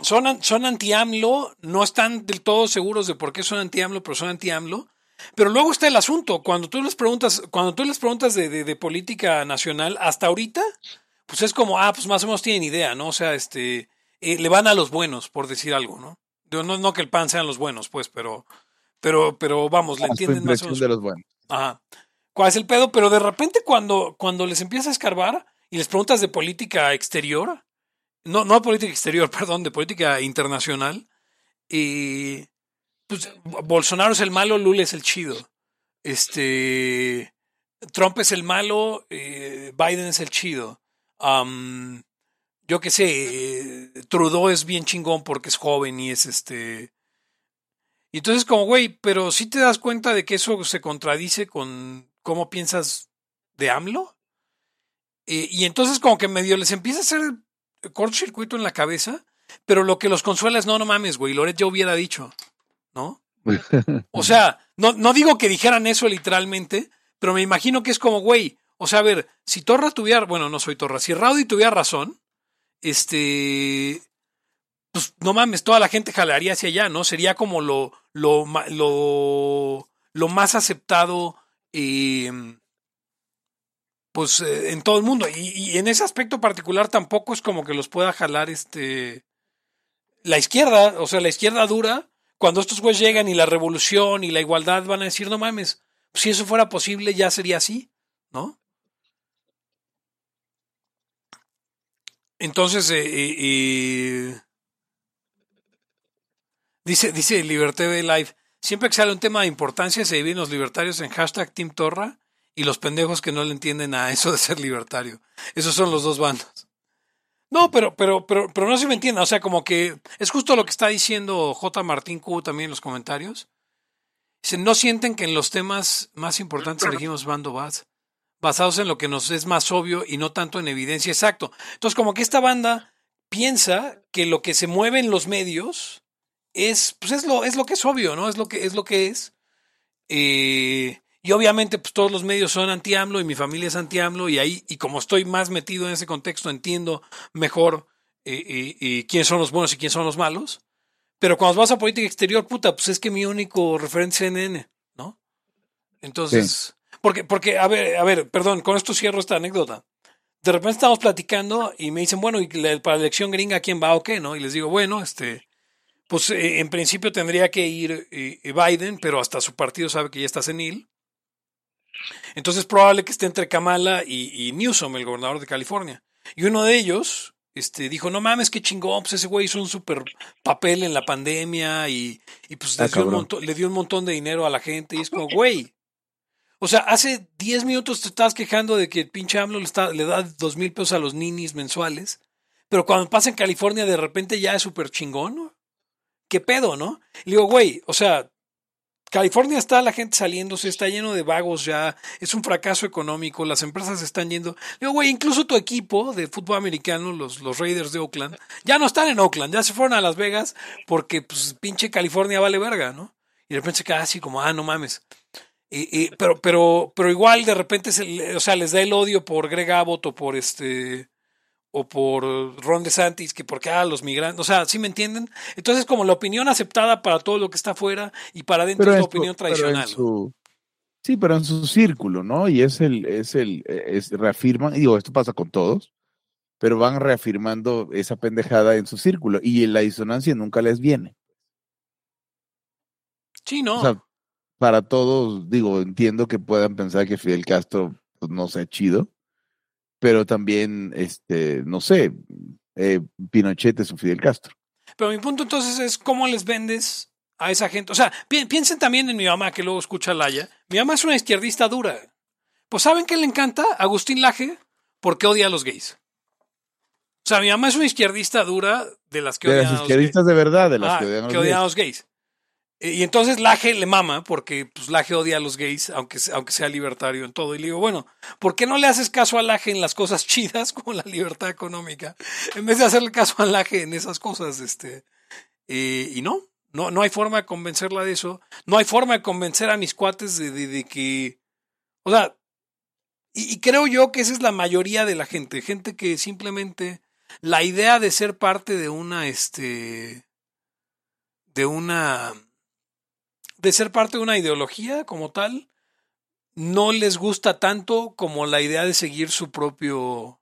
Son, son anti-AMLO, no están del todo seguros de por qué son anti-AMLO, pero son anti-AMLO. Pero luego está el asunto, cuando tú les preguntas, cuando tú les preguntas de, de, política nacional, hasta ahorita, pues es como, ah, pues más o menos tienen idea, ¿no? O sea, este, eh, le van a los buenos, por decir algo, ¿no? No, no que el pan sean los buenos, pues, pero, pero, pero vamos, le entienden más o menos. de los buenos. Ajá. ¿Cuál es el pedo? Pero de repente cuando, cuando les empieza a escarbar y les preguntas de política exterior, no, no de política exterior, perdón, de política internacional, y pues, Bolsonaro es el malo, Lula es el chido. Este, Trump es el malo, eh, Biden es el chido. yo qué sé, eh, Trudeau es bien chingón porque es joven y es este. Y entonces, como, güey, pero si te das cuenta de que eso se contradice con cómo piensas de AMLO. Y entonces, como que medio les empieza a hacer cortocircuito en la cabeza, pero lo que los consuela es, no, no mames, güey, Loret ya hubiera dicho. ¿No? O sea, no, no digo que dijeran eso literalmente, pero me imagino que es como, güey, o sea, a ver, si Torra tuviera, bueno, no soy Torra, si Raudy tuviera razón, este, pues no mames, toda la gente jalaría hacia allá, ¿no? Sería como lo, lo, lo, lo más aceptado, em, pues eh, en todo el mundo. Y, y, en ese aspecto particular tampoco es como que los pueda jalar este, la izquierda, o sea, la izquierda dura cuando estos güeyes llegan y la revolución y la igualdad van a decir, no mames, si eso fuera posible ya sería así, ¿no? Entonces, eh, dice, dice Liberté Live, siempre que sale un tema de importancia se dividen los libertarios en hashtag Team Torra y los pendejos que no le entienden a eso de ser libertario. Esos son los dos bandos. No, pero, pero, pero, pero no se me entienda. O sea, como que es justo lo que está diciendo J. Martín Q también en los comentarios. Dice, no sienten que en los temas más importantes elegimos bando vas, basados en lo que nos es más obvio y no tanto en evidencia. Exacto. Entonces, como que esta banda piensa que lo que se mueve en los medios es, pues es lo, es lo que es obvio, ¿no? Es lo que es lo que es. Eh, y obviamente, pues todos los medios son anti-AMLO y mi familia es anti-AMLO y ahí, y como estoy más metido en ese contexto, entiendo mejor eh, eh, quiénes son los buenos y quiénes son los malos. Pero cuando vas a política exterior, puta, pues es que mi único referencia es CNN, ¿no? Entonces, porque, porque, a ver, a ver, perdón, con esto cierro esta anécdota. De repente estamos platicando y me dicen, bueno, ¿y para la elección gringa quién va o qué, no? Y les digo, bueno, este, pues eh, en principio tendría que ir Biden, pero hasta su partido sabe que ya está senil. Entonces es probable que esté entre Kamala y, Newsom, el gobernador de California. Y uno de ellos este, dijo, no mames, qué chingón, pues ese güey hizo un super papel en la pandemia y, pues le, ah, dio un montón, le dio un montón de dinero a la gente. Y es como, güey, o sea, hace 10 minutos te estabas quejando de que el pinche AMLO le, está, le da dos mil pesos a los ninis mensuales, pero cuando pasa en California de repente ya es súper chingón. ¿Qué pedo, no? Le digo, güey, o sea, California está la gente saliéndose, está lleno de vagos ya, es un fracaso económico, las empresas están yendo. Digo, güey, incluso tu equipo de fútbol americano, los, los Raiders de Oakland, ya no están en Oakland, ya se fueron a Las Vegas porque, pues, pinche California vale verga, ¿no? Y de repente se queda así como, ah, no mames. Y, pero, pero, pero igual de repente, se, o sea, les da el odio por Greg Abbott o por este o por Ron DeSantis, que porque ah, los migrantes, o sea, ¿sí me entienden? Entonces, como la opinión aceptada para todo lo que está afuera y para adentro es la opinión tradicional. sí, pero en su círculo, ¿no? Y es el, es el, es, reafirman, digo, esto pasa con todos, pero van reafirmando esa pendejada en su círculo y la disonancia nunca les viene. Sí, no. O sea, para todos, digo, entiendo que puedan pensar que Fidel Castro pues no sea chido. Pero también, este, no sé, eh, Pinochet es un Fidel Castro. Pero mi punto entonces es cómo les vendes a esa gente. O sea, piensen también en mi mamá que luego escucha Laya. Mi mamá es una izquierdista dura. Pues ¿saben qué le encanta? Agustín Laje, porque odia a los gays. O sea, mi mamá es una izquierdista dura de las que de odian las a los izquierdistas de verdad, de las Ah, que odian a los que odian gays. a los gays. Eh, Y entonces Laje le mama, porque pues Laje odia a los gays, aunque, aunque sea libertario en todo. Y le digo, bueno, ¿por qué no le haces caso a Laje en las cosas chidas como la libertad económica? En vez de hacerle caso a Laje en esas cosas, este. eh, y no, no, no hay forma de convencerla de eso. No hay forma de convencer a mis cuates de, de- de que. O sea, y, y creo yo que esa es la mayoría de la gente. Gente que simplemente. La idea de ser parte de una, este. De una. De ser parte de una ideología como tal. No les gusta tanto como la idea de seguir su propio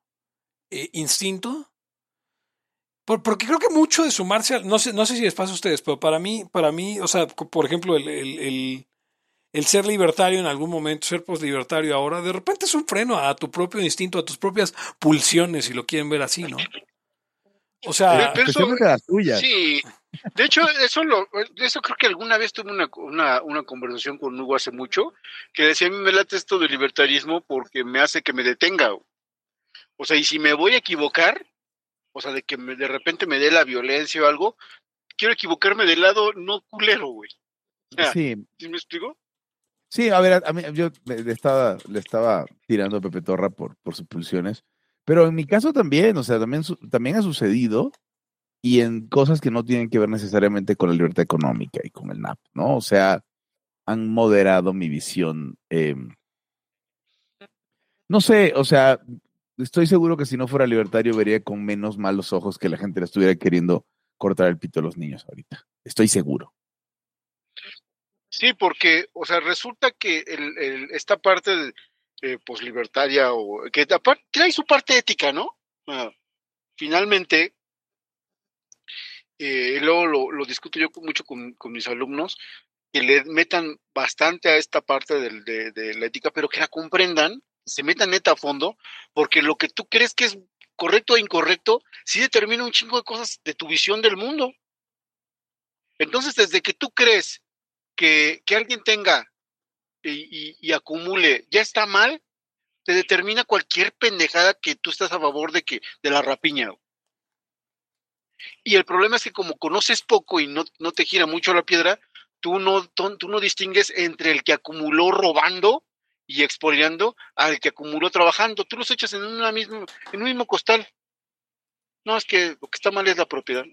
eh, instinto. Por- porque creo que mucho de sumarse al, no sé, no sé si les pasa a ustedes, pero para mí, para mí, o sea, por ejemplo, el, el, el- el ser libertario en algún momento, ser poslibertario ahora, de repente es un freno a tu propio instinto, a tus propias pulsiones, si lo quieren ver así, ¿no? O sea, Pero eso- Especialmente las tuyas. Sí, de hecho, eso lo, eso creo que alguna vez tuve una, una, una conversación con Hugo hace mucho, que decía, a mí me late esto del libertarismo porque me hace que me detenga. O sea, y si me voy a equivocar, o sea, de que me- de repente me dé la violencia o algo, quiero equivocarme del lado no culero, güey. sea, Sí, ¿Sí me explico? Sí, a ver, a- mí yo le estaba, le estaba tirando a Pepe Torra por, por sus pulsiones, pero en mi caso también, o sea, también, también ha sucedido y en cosas que no tienen que ver necesariamente con la libertad económica y con el NAP, ¿no? O sea, han moderado mi visión. eh, no sé, o sea, estoy seguro que si no fuera libertario vería con menos malos ojos que la gente le estuviera queriendo cortar el pito a los niños ahorita. Estoy seguro. Sí, porque, o sea, resulta que esta parte de, eh, pues libertaria o que aparte trae su parte ética, ¿no? Ah, finalmente, eh, luego lo, discuto yo mucho con, mis alumnos, que le metan bastante a esta parte del- de, la ética, pero que la comprendan, se metan neta a fondo, porque lo que tú crees que es correcto e incorrecto, sí determina un chingo de cosas de tu visión del mundo. Entonces, desde que tú crees que, que alguien tenga y acumule ya está mal, te determina cualquier pendejada que tú estás a favor de que de la rapiña. Y el problema es que como conoces poco y no, no te gira mucho la piedra, tú no, tú, no distingues entre el que acumuló robando y expoliando al que acumuló trabajando. Tú los echas en, en un mismo costal. No, es que lo que está mal es la propiedad.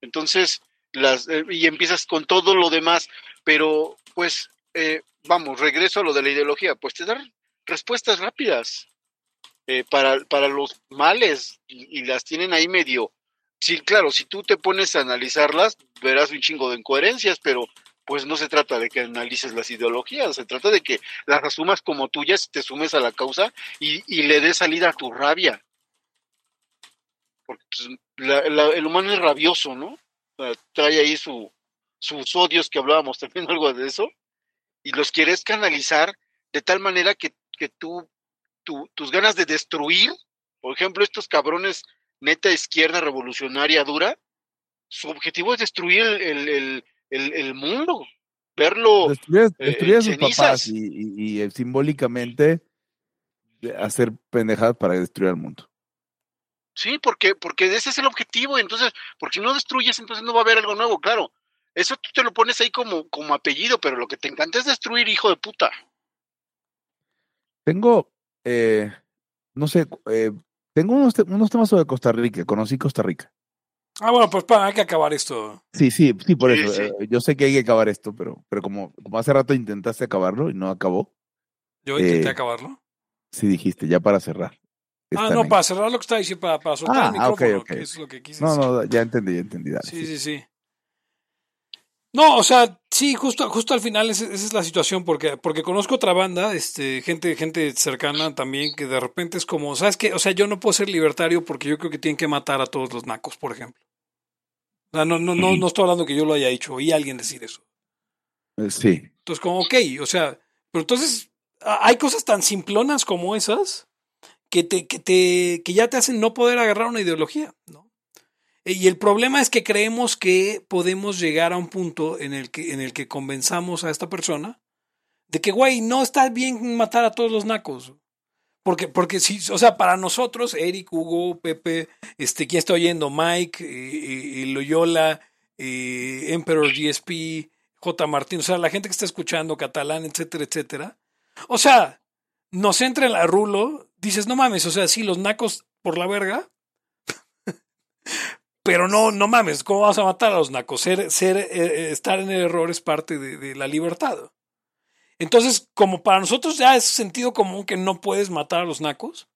Entonces, las, eh, y empiezas con todo lo demás, pero pues, eh, vamos, regreso a lo de la ideología, pues te dan respuestas rápidas eh, para, para los males y las tienen ahí medio. Sí, claro, si tú te pones a analizarlas, verás un chingo de incoherencias, pero pues no se trata de que analices las ideologías, se trata de que las asumas como tuyas, te sumes a la causa y, y le des salida a tu rabia. Porque pues, la- el humano es rabioso, ¿no? Trae ahí su, sus odios que hablábamos también algo de eso, y los quieres canalizar de tal manera que, que tú- tus ganas de destruir, por ejemplo, estos cabrones neta izquierda revolucionaria dura, su objetivo es destruir el, el, el, el- mundo, verlo Destruir, eh, a sus cenizas. papás y, y- y, eh, simbólicamente hacer pendejadas para destruir al mundo. Sí, porque, porque ese es el objetivo. Entonces, porque si no destruyes, entonces no va a haber algo nuevo, claro. Eso tú te lo pones ahí como, como apellido, pero lo que te encanta es destruir, hijo de puta. Tengo, eh, no sé, eh, tengo unos, te- unos temas sobre Costa Rica. Conocí Costa Rica. ah, bueno, pues pa, hay que acabar esto. Sí, sí, sí, por Sí, eso. sí. eh, yo sé que hay que acabar esto, pero, pero como, como hace rato intentaste acabarlo y no acabó, Yo intenté Eh, acabarlo. sí dijiste, ya para cerrar. Ah, no, para cerrar lo que está diciendo, para, para soltar Ah, el ah, ok, micrófono, ok. que es lo que quise No, decir. no, ya entendí, ya entendí. dale, Sí, sí. sí, sí. No, o sea, sí, justo, justo al final esa, esa es la situación, porque, porque conozco otra banda, este, gente, gente cercana también, que de repente es como, ¿sabes qué? O sea, yo no puedo ser libertario porque yo creo que tienen que matar a todos los nacos, por ejemplo. O sea, no, no, no, no estoy hablando que yo lo haya dicho, oí a alguien decir eso. Eh, Sí, Entonces, como, ok, o sea, pero entonces, hay cosas tan simplonas como esas que, te, que, te, que ya te hacen no poder agarrar una ideología, ¿no? Y el problema es que creemos que podemos llegar a un punto en el que, en el que convenzamos a esta persona de que, güey, no está bien matar a todos los nacos. Porque, porque si, o sea, para nosotros, Eric, Hugo, Pepe, este, ¿quién está oyendo? Mike, eh, eh, Loyola, eh, Emperor GSP, J. Martín, o sea, la gente que está escuchando, catalán, etcétera, etcétera. O sea, nos entra en la rulo, dices, no mames, o sea, sí, los nacos por la verga, pero no, no mames, ¿cómo vas a matar a los nacos? Ser, ser, estar en el error es parte de, de la libertad. Entonces, como para nosotros ya es sentido común que no puedes matar a los nacos,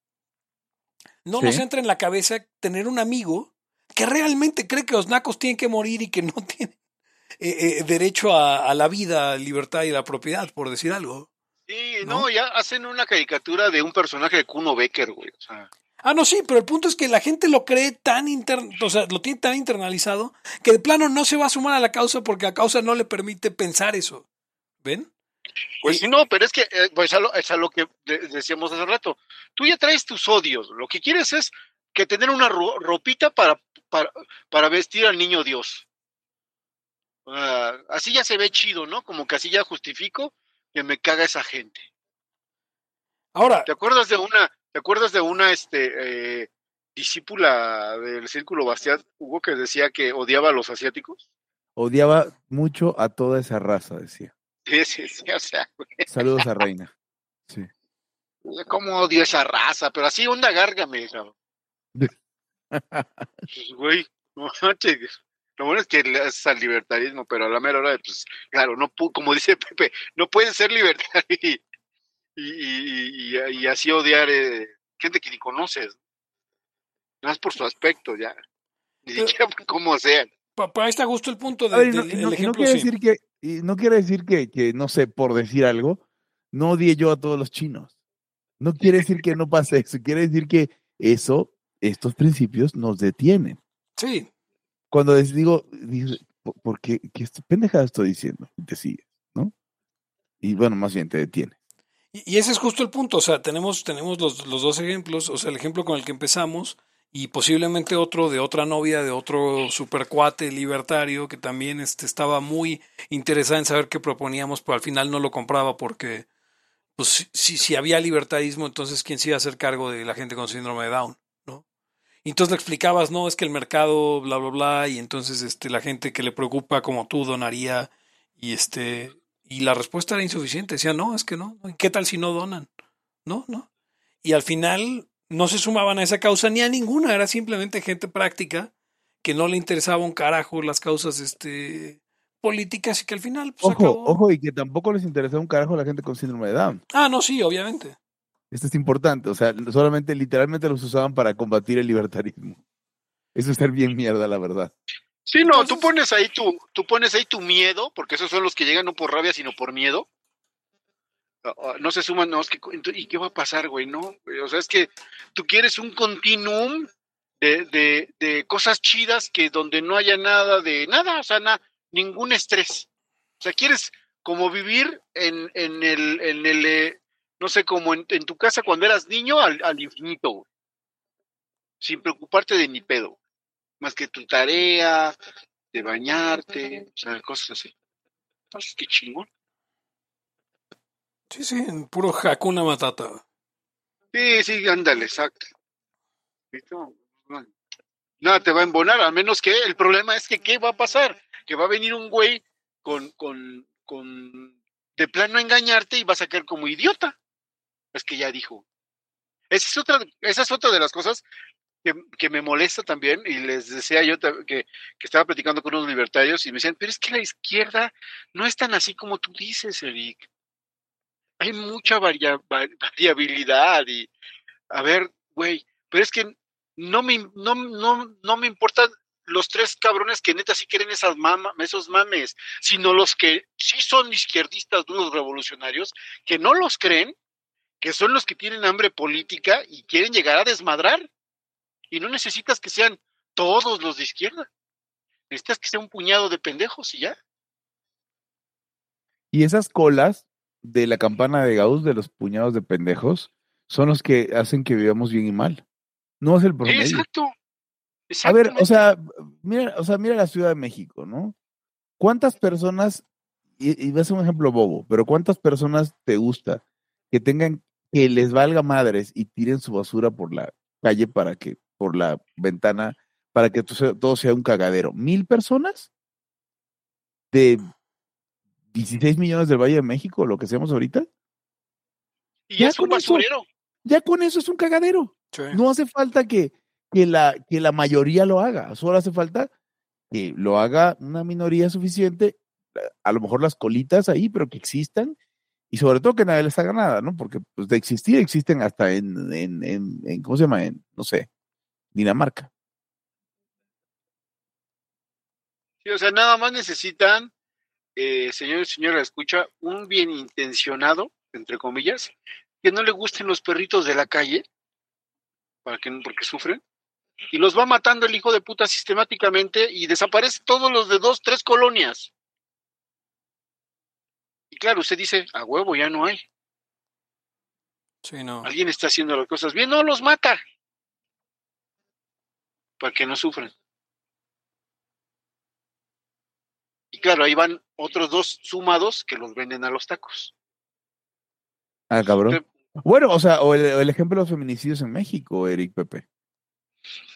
no nos entra en la cabeza tener un amigo que realmente cree que los nacos tienen que morir y que no tienen eh, eh, derecho a, la vida, libertad y la propiedad, por decir algo. Sí, no, ya hacen una caricatura de un personaje de Kuno Becker, güey. Ah, no, sí, pero el punto es que la gente lo cree tan interno, o sea, lo tiene tan internalizado que de plano no se va a sumar a la causa porque la causa no le permite pensar eso. ¿Ven? Pues no, pero es que eh, pues es a lo que decíamos hace rato. Tú ya traes tus odios. Lo que quieres es que tener una ropita para, para, vestir al niño Dios. Así ya se ve chido, ¿no? Como que así ya justifico que me caga esa gente. Ahora. ¿Te acuerdas de una, te acuerdas de una este, eh, discípula del Círculo Bastiat, Hugo, que decía que odiaba a los asiáticos? Odiaba mucho a toda esa raza, decía. Sí, sí, sí, o sea, Saludos a Reina. Sí. ¿Cómo odio esa raza? Pero así onda gárgame, pues, güey, no Lo bueno es que es al libertarismo, pero a la mera hora, pues, claro, no como dice Pepe, no puede ser libertario y, y, y, así odiar eh, gente que ni conoces. No es por su aspecto, ya. Ni siquiera por cómo sean. Para está justo el punto de, no, quiere decir que, no quiere decir que, que, no sé, por decir algo, no odie yo a todos los chinos. No quiere decir que no pase eso, quiere decir que eso, estos principios nos detienen. Sí. Cuando les digo, ¿por qué, qué pendejada estoy diciendo? Te sigues, ¿no? Y bueno, más bien te detiene. Y, ese es justo el punto, o sea, tenemos, tenemos los, los dos ejemplos, o sea, el ejemplo con el que empezamos, y posiblemente otro de otra novia de otro supercuate libertario que también este, estaba muy interesada en saber qué proponíamos, pero al final no lo compraba porque pues si, si había libertarismo, entonces quién se iba a hacer cargo de la gente con síndrome de Down, ¿no? Y entonces le explicabas, no, es que el mercado, bla, bla, bla, y entonces este, la gente que le preocupa como tú donaría, y este, y la respuesta era insuficiente, decía, no, es que no, ¿qué tal si no donan? No, no. Y al final no se sumaban a esa causa ni a ninguna, era simplemente gente práctica que no le interesaba un carajo las causas este, políticas y que al final... Pues, ojo, ojo, y que tampoco les interesaba un carajo la gente con síndrome de Down. Ah, no, sí, obviamente. Esto es importante, o sea, solamente literalmente los usaban para combatir el libertarismo. Eso es ser bien mierda, la verdad. Sí, no, tú pones ahí tu, tú pones ahí tu miedo, porque esos son los que llegan no por rabia, sino por miedo. Ah, ah, no se suman, no, es que, ¿y qué va a pasar, güey? No, o sea, es que tú quieres un continuum de, de, cosas chidas que donde no haya nada de nada, o sea, ningún estrés. O sea, quieres como vivir en, en el, en el eh, no sé, como en, tu casa cuando eras niño al, al infinito, sin preocuparte de ni pedo, más que tu tarea, de bañarte, o sea, cosas así. Entonces, qué chingón. Sí, sí, en puro Hakuna Matata. Sí, sí, ándale, exacto. Nada te va a embonar, al menos que el problema es que ¿qué va a pasar? Que va a venir un güey con, con, con de plano engañarte y vas a caer como idiota. Es que ya dijo. Esa es otra, esa es otra de las cosas que, me molesta también, y les decía yo que, que, estaba platicando con unos libertarios y me decían, pero es que la izquierda no es tan así como tú dices, Eric hay mucha variabilidad y, a ver, güey, pero es que no me, no, no, no me importan los tres cabrones que neta sí quieren esas mama, esos mames, sino los que sí son izquierdistas, duros revolucionarios, que no los creen, que son los que tienen hambre política y quieren llegar a desmadrar. Y no necesitas que sean todos los de izquierda. Necesitas que sea un puñado de pendejos y ya. Y esas colas de la campana de Gauss, de los puñados de pendejos, son los que hacen que vivamos bien y mal. No es el promedio. Exacto. A ver, o sea, mira, o sea, mira la Ciudad de México, ¿no? ¿Cuántas personas, y, y vas a un ejemplo bobo, pero cuántas personas te gusta que tengan, que les valga madres y tiren su basura por la calle para que, por la ventana, para que todo sea, un cagadero? ¿Mil personas? De 16 millones del Valle de México, lo que seamos ahorita. Y ya es un con eso- basurero. Ya con eso es un cagadero. Sí. No hace falta que, que, la, que la mayoría lo haga, solo hace falta que lo haga una minoría suficiente, a lo mejor las colitas ahí, pero que existan, y sobre todo que nadie les haga nada, ¿no? Porque pues, de existir existen hasta en, en, en, en ¿cómo se llama? En, no sé, Dinamarca. Sí, o sea, nada más necesitan, eh, señor y señora, escucha, un bien intencionado, entre comillas, que no le gusten los perritos de la calle, para que, porque sufren, y los va matando el hijo de puta sistemáticamente y desaparece todos los de dos, tres colonias. Y claro, usted dice, a huevo, ya no hay. Sí, no. Alguien está haciendo las cosas bien, no los mata. Para que no sufran. Y claro, ahí van otros dos sumados que los venden a los tacos. Ah, cabrón. Bueno, o sea, o el, el ejemplo de los feminicidios en México, Eric Pepe.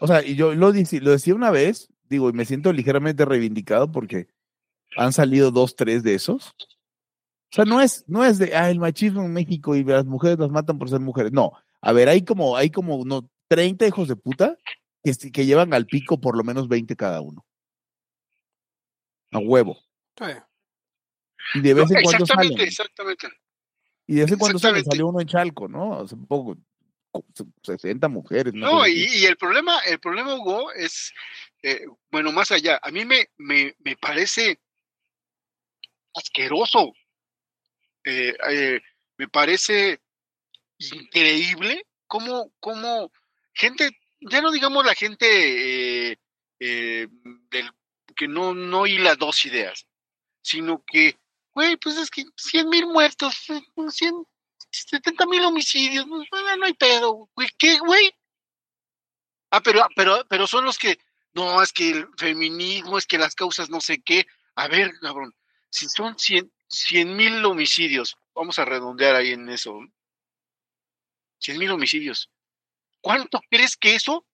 O sea, y yo lo, dici- lo decía una vez, digo, y me siento ligeramente reivindicado porque han salido dos, tres de esos. O sea, no es, no es de, ah, el machismo en México y las mujeres las matan por ser mujeres. No, a ver, hay como, hay como unos 30 hijos de puta que, que llevan al pico por lo menos 20 cada uno. A huevo. Sí. Y de vez en cuando exactamente, salen. exactamente. Y de vez en cuando salen. Salió uno en Chalco, ¿no? Hace poco, co- 60 mujeres. No, y, así. y el problema, el problema, Hugo, es, eh, bueno, más allá, a mí me, me, me parece asqueroso, eh, eh, me parece increíble cómo, cómo gente, ya no digamos la gente eh, eh, que no, no hila dos ideas, sino que, güey, pues es que 100 mil muertos, 100, 70 mil homicidios, pues, no hay pedo, güey, ¿qué, güey? Ah, pero, pero, pero son los que, no, es que el feminismo, es que las causas no sé qué. A ver, cabrón, si son 100 mil homicidios, vamos a redondear ahí en eso, 100 mil homicidios, ¿cuánto crees que eso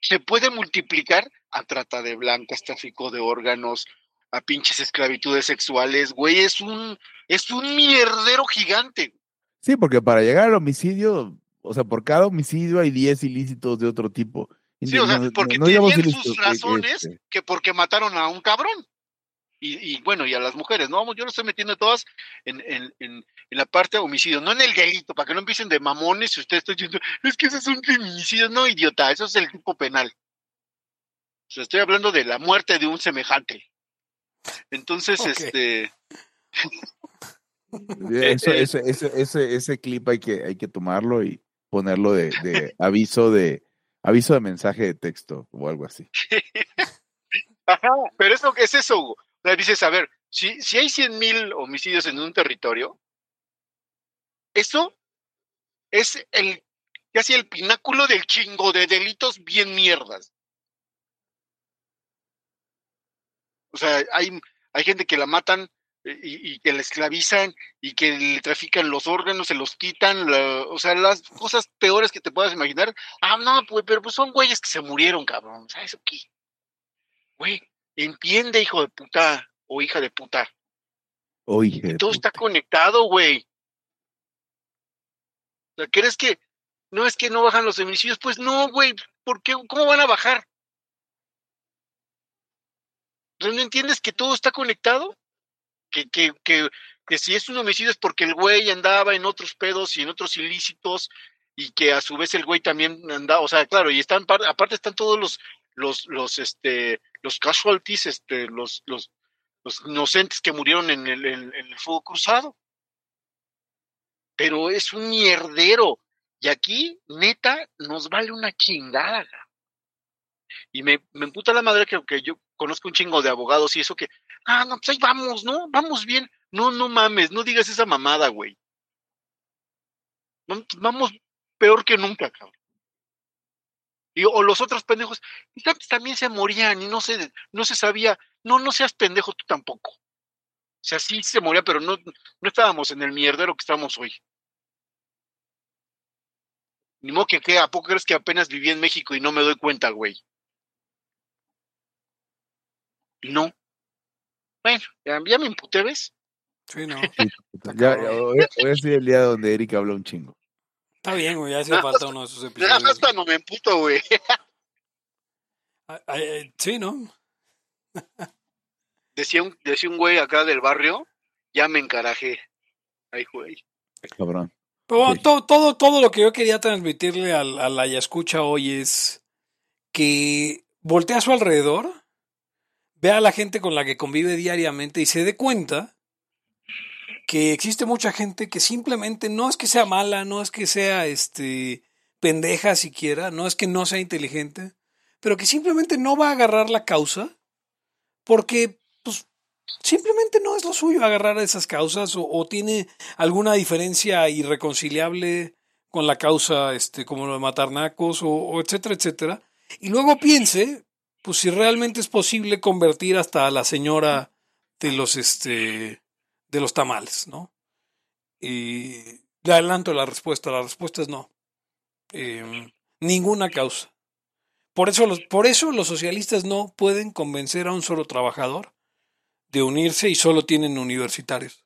se puede multiplicar a trata de blancas, tráfico de órganos, a pinches esclavitudes sexuales, güey? Es un, es un mierdero gigante. Sí, porque para llegar al homicidio, o sea, por cada homicidio hay 10 ilícitos de otro tipo. Sí, o sea, porque no tenían sus eh, razones este, que porque mataron a un cabrón. Y, y bueno, y a las mujeres, ¿no? Yo lo estoy metiendo todas en, en, en, en la parte de homicidio, no en el delito, para que no empiecen de mamones si usted está diciendo, es que eso es un feminicidio. No, idiota, eso es el tipo penal. O sea, estoy hablando de la muerte de un semejante. Entonces, este, Eso, eh, ese, ese, ese, ese clip hay que, hay que tomarlo y ponerlo de, de aviso de aviso de mensaje de texto o algo así. Ajá, pero eso es eso, Hugo. Sea, dices, a ver, si, si hay 100 mil homicidios en un territorio, eso es el casi el pináculo del chingo de delitos bien mierdas. O sea, hay, hay gente que la matan eh, y, que la esclavizan y que le trafican los órganos, se los quitan, o sea, las cosas peores que te puedas imaginar. Ah, no, pues, pero pues son güeyes que se murieron, cabrón. Eso qué. Güey, entiende, hijo de puta o hija de puta. Que todo está conectado, güey. O sea, ¿crees que no es que no bajan los feminicidios? Pues no, güey. ¿Por qué? ¿Cómo van a bajar? ¿No entiendes que todo está conectado? Que, que, que, que si es un homicidio es porque el güey andaba en otros pedos y en otros ilícitos y que a su vez el güey también andaba, o sea, claro, y están par- aparte están todos los los los este los casualties, este los los los inocentes que murieron en el, en- el fuego cruzado. Pero es un mierdero. Y aquí, neta, nos vale una chingada. Y me, me emputa la madre que, que yo conozco un chingo de abogados y eso que, ah, no, pues ahí vamos, ¿no? Vamos bien. No, no mames, no digas esa mamada, güey. Vamos peor que nunca, cabrón. Y, o los otros pendejos, también se morían y no se, no se sabía. No, no seas pendejo tú tampoco. O sea, sí se moría, pero no, no estábamos en el mierdero que estamos hoy. Ni modo que, ¿qué? ¿a poco crees que apenas viví en México y no me doy cuenta, güey? Y no. Bueno, ya, me imputé, ¿ves? Sí, no. ya, hoy, es el día donde Erika habla un chingo. Está bien, güey, ya hace falta uno de esos episodios. Ya hasta no me emputo, güey. sí, ¿no? decía un, decía un güey acá del barrio, ya me encarajé. Ay, güey. Cabrón. Pero todo, todo, todo lo que yo quería transmitirle a, a la escucha hoy es que voltea a su alrededor, ve a la gente con la que convive diariamente y se dé cuenta que existe mucha gente que simplemente no es que sea mala, no es que sea este pendeja siquiera, no es que no sea inteligente, pero que simplemente no va a agarrar la causa porque pues, simplemente no es lo suyo agarrar esas causas o, tiene alguna diferencia irreconciliable con la causa este como lo de matar nacos o, o etcétera, etcétera. Y luego piense, pues si realmente es posible convertir hasta a la señora de los este de los tamales, ¿no? Y le adelanto la respuesta, la respuesta es no. Em, ninguna causa. Por eso, los, por eso los socialistas no pueden convencer a un solo trabajador de unirse y solo tienen universitarios.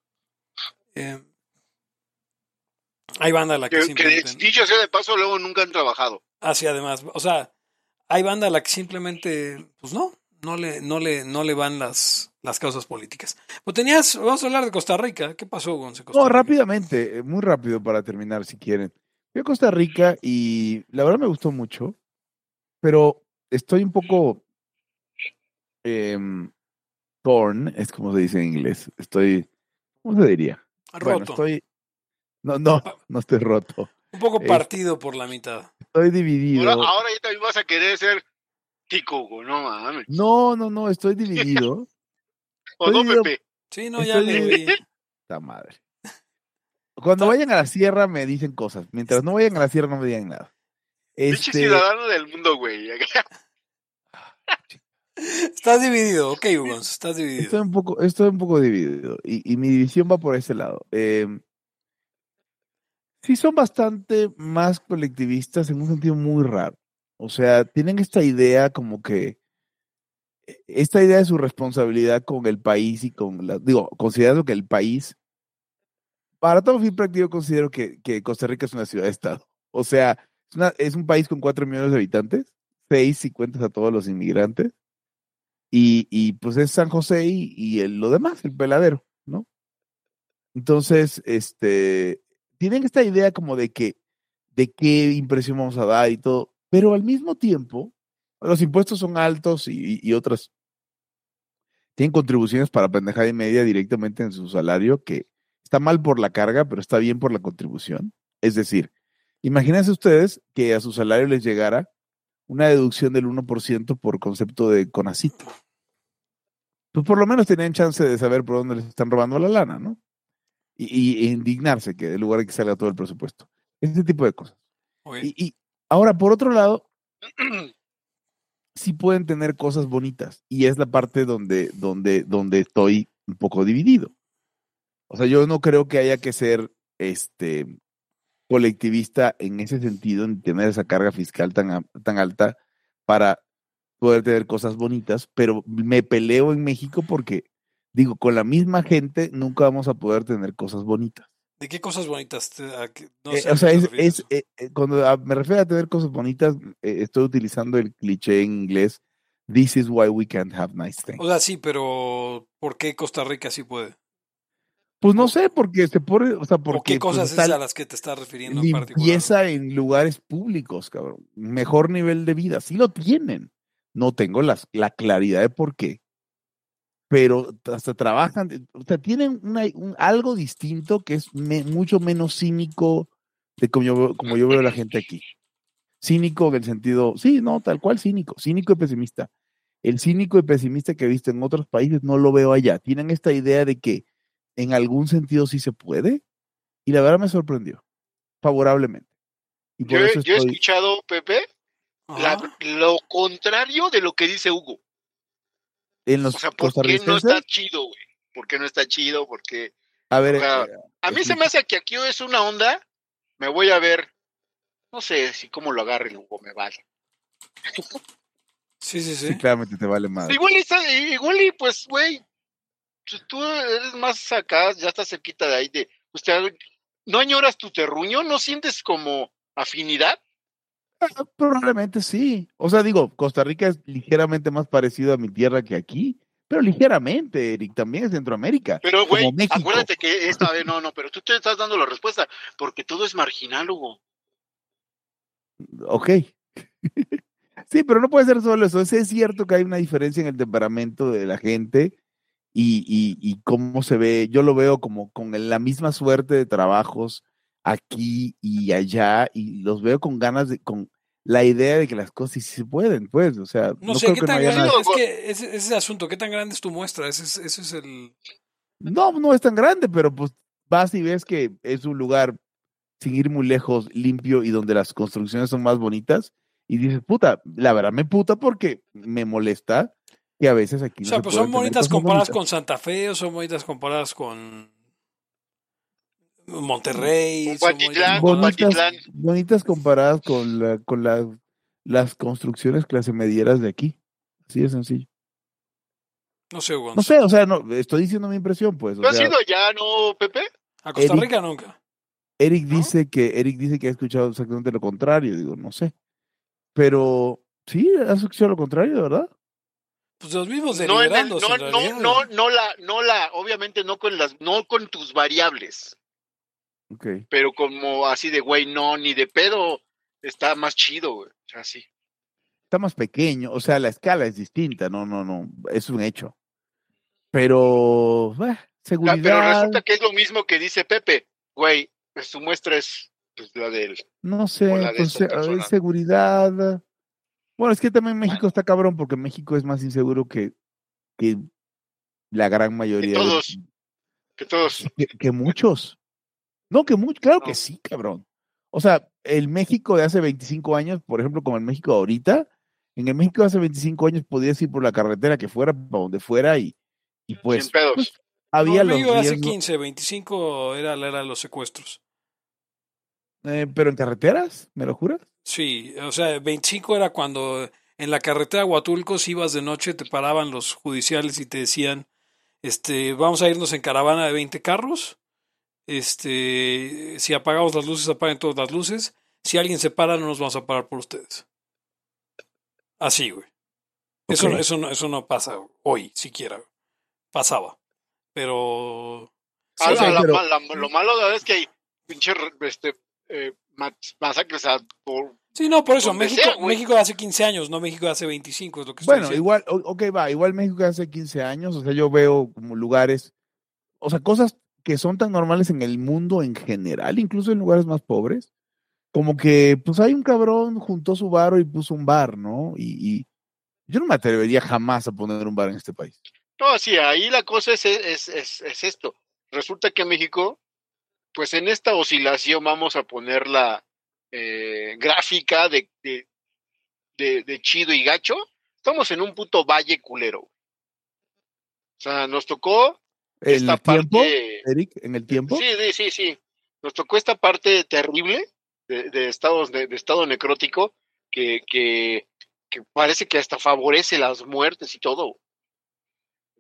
Em, hay banda a la que, simplemente... dicho sea de paso, luego nunca han trabajado. Así además, o sea, hay banda a la que simplemente, pues no, no le, no le, no le van las, las causas políticas. Pues tenías, vamos a hablar de Costa Rica. ¿Qué pasó, Gonzalo? No, rápidamente, eh, muy rápido para terminar, si quieren. Fui a Costa Rica y la verdad me gustó mucho, pero estoy un poco eh, torn, es como se dice en inglés. Estoy, ¿cómo se diría? Roto. estoy, no, no, no estoy roto. Un poco partido por la mitad. Estoy dividido. Ahora, ahora ya también vas a querer ser no mames. No, no, no, estoy dividido. o no, Pepe. Sí, no, ya le vi. Esta madre. Cuando vayan a la sierra me dicen cosas. Mientras no vayan a la sierra no me digan nada. Este... ciudadano del mundo, güey. Estás dividido, ok, Hugo, estás dividido. Estoy un poco, estoy un poco dividido. Y, y mi división va por ese lado. Eh, sí son bastante más colectivistas en un sentido muy raro. O sea, tienen esta idea como que, e, esta idea de su responsabilidad con el país y con la, digo, considerando que el país, para todo fin práctico considero que, Costa Rica es una ciudad-estado. O sea, es, un país con cuatro millones de habitantes, seis si cuentas a todos los inmigrantes, y, y pues es San José y, y lo demás, el peladero, ¿no? Entonces, este, tienen esta idea como de que, de qué impresión vamos a dar y todo. Pero al mismo tiempo, los impuestos son altos y, otras tienen contribuciones para pendejada y media directamente en su salario, que está mal por la carga, pero está bien por la contribución. Es decir, imagínense ustedes que a su salario les llegara una deducción del 1% por concepto de CONACIT. Pues por lo menos tenían chance de saber por dónde les están robando la lana, ¿no? Y, indignarse que en lugar de que salga todo el presupuesto. Ese tipo de cosas. y, Ahora, por otro lado, sí pueden tener cosas bonitas y es la parte donde, donde, donde estoy un poco dividido. O sea, yo no creo que haya que ser este colectivista en ese sentido, en tener esa carga fiscal tan, tan alta para poder tener cosas bonitas, pero me peleo en México porque digo, con la misma gente nunca vamos a poder tener cosas bonitas. ¿De qué cosas bonitas? No eh, o sea, es, eh, eh, cuando me refiero a tener cosas bonitas, estoy utilizando el cliché en inglés, this is why we can't have nice things. O sea, sí, pero ¿por qué Costa Rica sí puede? Pues no sé, porque se pone, o sea, porque... qué pues, cosas es a las que te estás refiriendo en particular? En lugares públicos, cabrón. Mejor nivel de vida. Sí lo tienen. No tengo las, la claridad de por qué pero hasta trabajan, o sea, tienen un, algo distinto que es mucho menos cínico de como yo, como yo veo la gente aquí. Cínico en el sentido, sí, no, tal cual cínico, cínico y pesimista. El cínico y pesimista que he visto en otros países no lo veo allá. Tienen esta idea de que en algún sentido sí se puede. Y la verdad me sorprendió, favorablemente. Y por Yo, eso he- yo he estoy- escuchado, Pepe, la- Ajá. lo contrario de lo que dice Hugo. En los O sea, ¿por qué no está chido, güey? ¿Por qué no está chido? Porque a ver, o sea, eh, a mí se me hace que aquí es una onda. Me voy a ver, no sé si cómo lo agarre el Hugo, me vale. Sí, sí, sí. sí, claramente te vale más. Igual y, igual y pues, güey, tú eres más acá, ya estás cerquita de ahí de, usted, ¿no añoras tu terruño? ¿No sientes como afinidad? Ah, Probablemente sí. O sea, digo, Costa Rica es ligeramente más parecido a mi tierra que aquí, pero ligeramente, Eric, también es Centroamérica. Pero, güey, acuérdate que esta vez, no, no, pero tú te estás dando la respuesta, porque todo es marginal, Hugo. Ok. sí, pero no puede ser solo eso. Sí Es cierto que hay una diferencia en el temperamento de la gente y, y, y cómo se ve. Yo lo veo como con la misma suerte de trabajos aquí y allá y los veo con ganas de, con la idea de que las cosas sí se pueden, pues, o sea, No, no, sé creo qué que no tan haya grande es que ese, ese es el asunto, qué tan grande es tu muestra, ese es, ese es el No, no es tan grande, pero pues vas y ves que es un lugar sin ir muy lejos, limpio y donde las construcciones son más bonitas. Y dices, puta, la verdad me puta porque me molesta que a veces aquí O no sea, se pues son bonitas comparadas bonitas. con Santa Fe o son bonitas comparadas con Monterrey. Cuatitlán, bonitas bonitas, comparadas con, la, con la- las construcciones clase medieras de aquí. Así de sencillo. No sé, Hugo. No sé, o sea, no, estoy diciendo mi impresión, pues. o ¿Tú has sea, ido allá, no, Pepe? A Costa Eric- Rica nunca. Eric ¿no? dice que Eric dice que ha escuchado exactamente lo contrario. Digo, no sé. Pero sí, has escuchado lo contrario, de verdad. Pues los mismos No, en el- no, en no, no, no la, no la, obviamente no con las, no con tus variables, Pero como así de güey, no, ni de pedo, está más chido, güey. O sea, sí. Está más pequeño, o sea, la escala es distinta, no, no, no, es un hecho. Pero, Ya, seguridad, pero resulta que es lo mismo que dice Pepe, güey, pues su muestra es pues, la del. no sé, la de persona. seguridad. Bueno, es que también México está cabrón porque México es más inseguro que, que la gran mayoría. de- todos. Que todos. que, que muchos. No, que muchos, claro que sí, cabrón. O sea, el México de hace 25 años, por ejemplo, como el México ahorita, en el México de hace 25 años podías ir por la carretera que fuera, para donde fuera, y, y pues, Sin pedos. pues, había no, los hace riesgos. 15, 25 era la era de los secuestros. Eh, pero en carreteras, ¿me lo juras? Sí, o sea, 25 era cuando en la carretera Huatulco, si ibas de noche, te paraban los judiciales y te decían, este, vamos a irnos en caravana de 20 carros, este, si apagamos las luces, apaguen todas las luces, si alguien se para, no nos vamos a parar por ustedes. Así, güey. Eso, Ok. no- eso, no, eso no pasa hoy, siquiera. Pasaba. Pero... sí, Ah, o sea, la- pero- la- lo malo de es que hay pinche este, eh, ma- masacres a- por, sí, no, por eso, México, sea. México de hace 15 años, no México de hace 25, es lo que estoy Bueno, diciendo. igual, ok, va, igual México hace 15 años, o sea, yo veo como lugares, o sea, cosas que son tan normales en el mundo en general, incluso en lugares más pobres, como que, pues hay un cabrón, juntó su bar y puso un bar, ¿no? Y, yo no me atrevería jamás a poner un bar en este país. No, sí, ahí la cosa es, es, es, es esto. Resulta que México, pues en esta oscilación vamos a poner la eh, gráfica de, de, de, de chido y gacho. Estamos en un puto valle culero. O sea, nos tocó ¿El esta tiempo, parte. Eric? ¿En el tiempo? Sí, sí, sí. Nos tocó esta parte terrible de, de estados de, de estado necrótico que, que, que parece que hasta favorece las muertes y todo.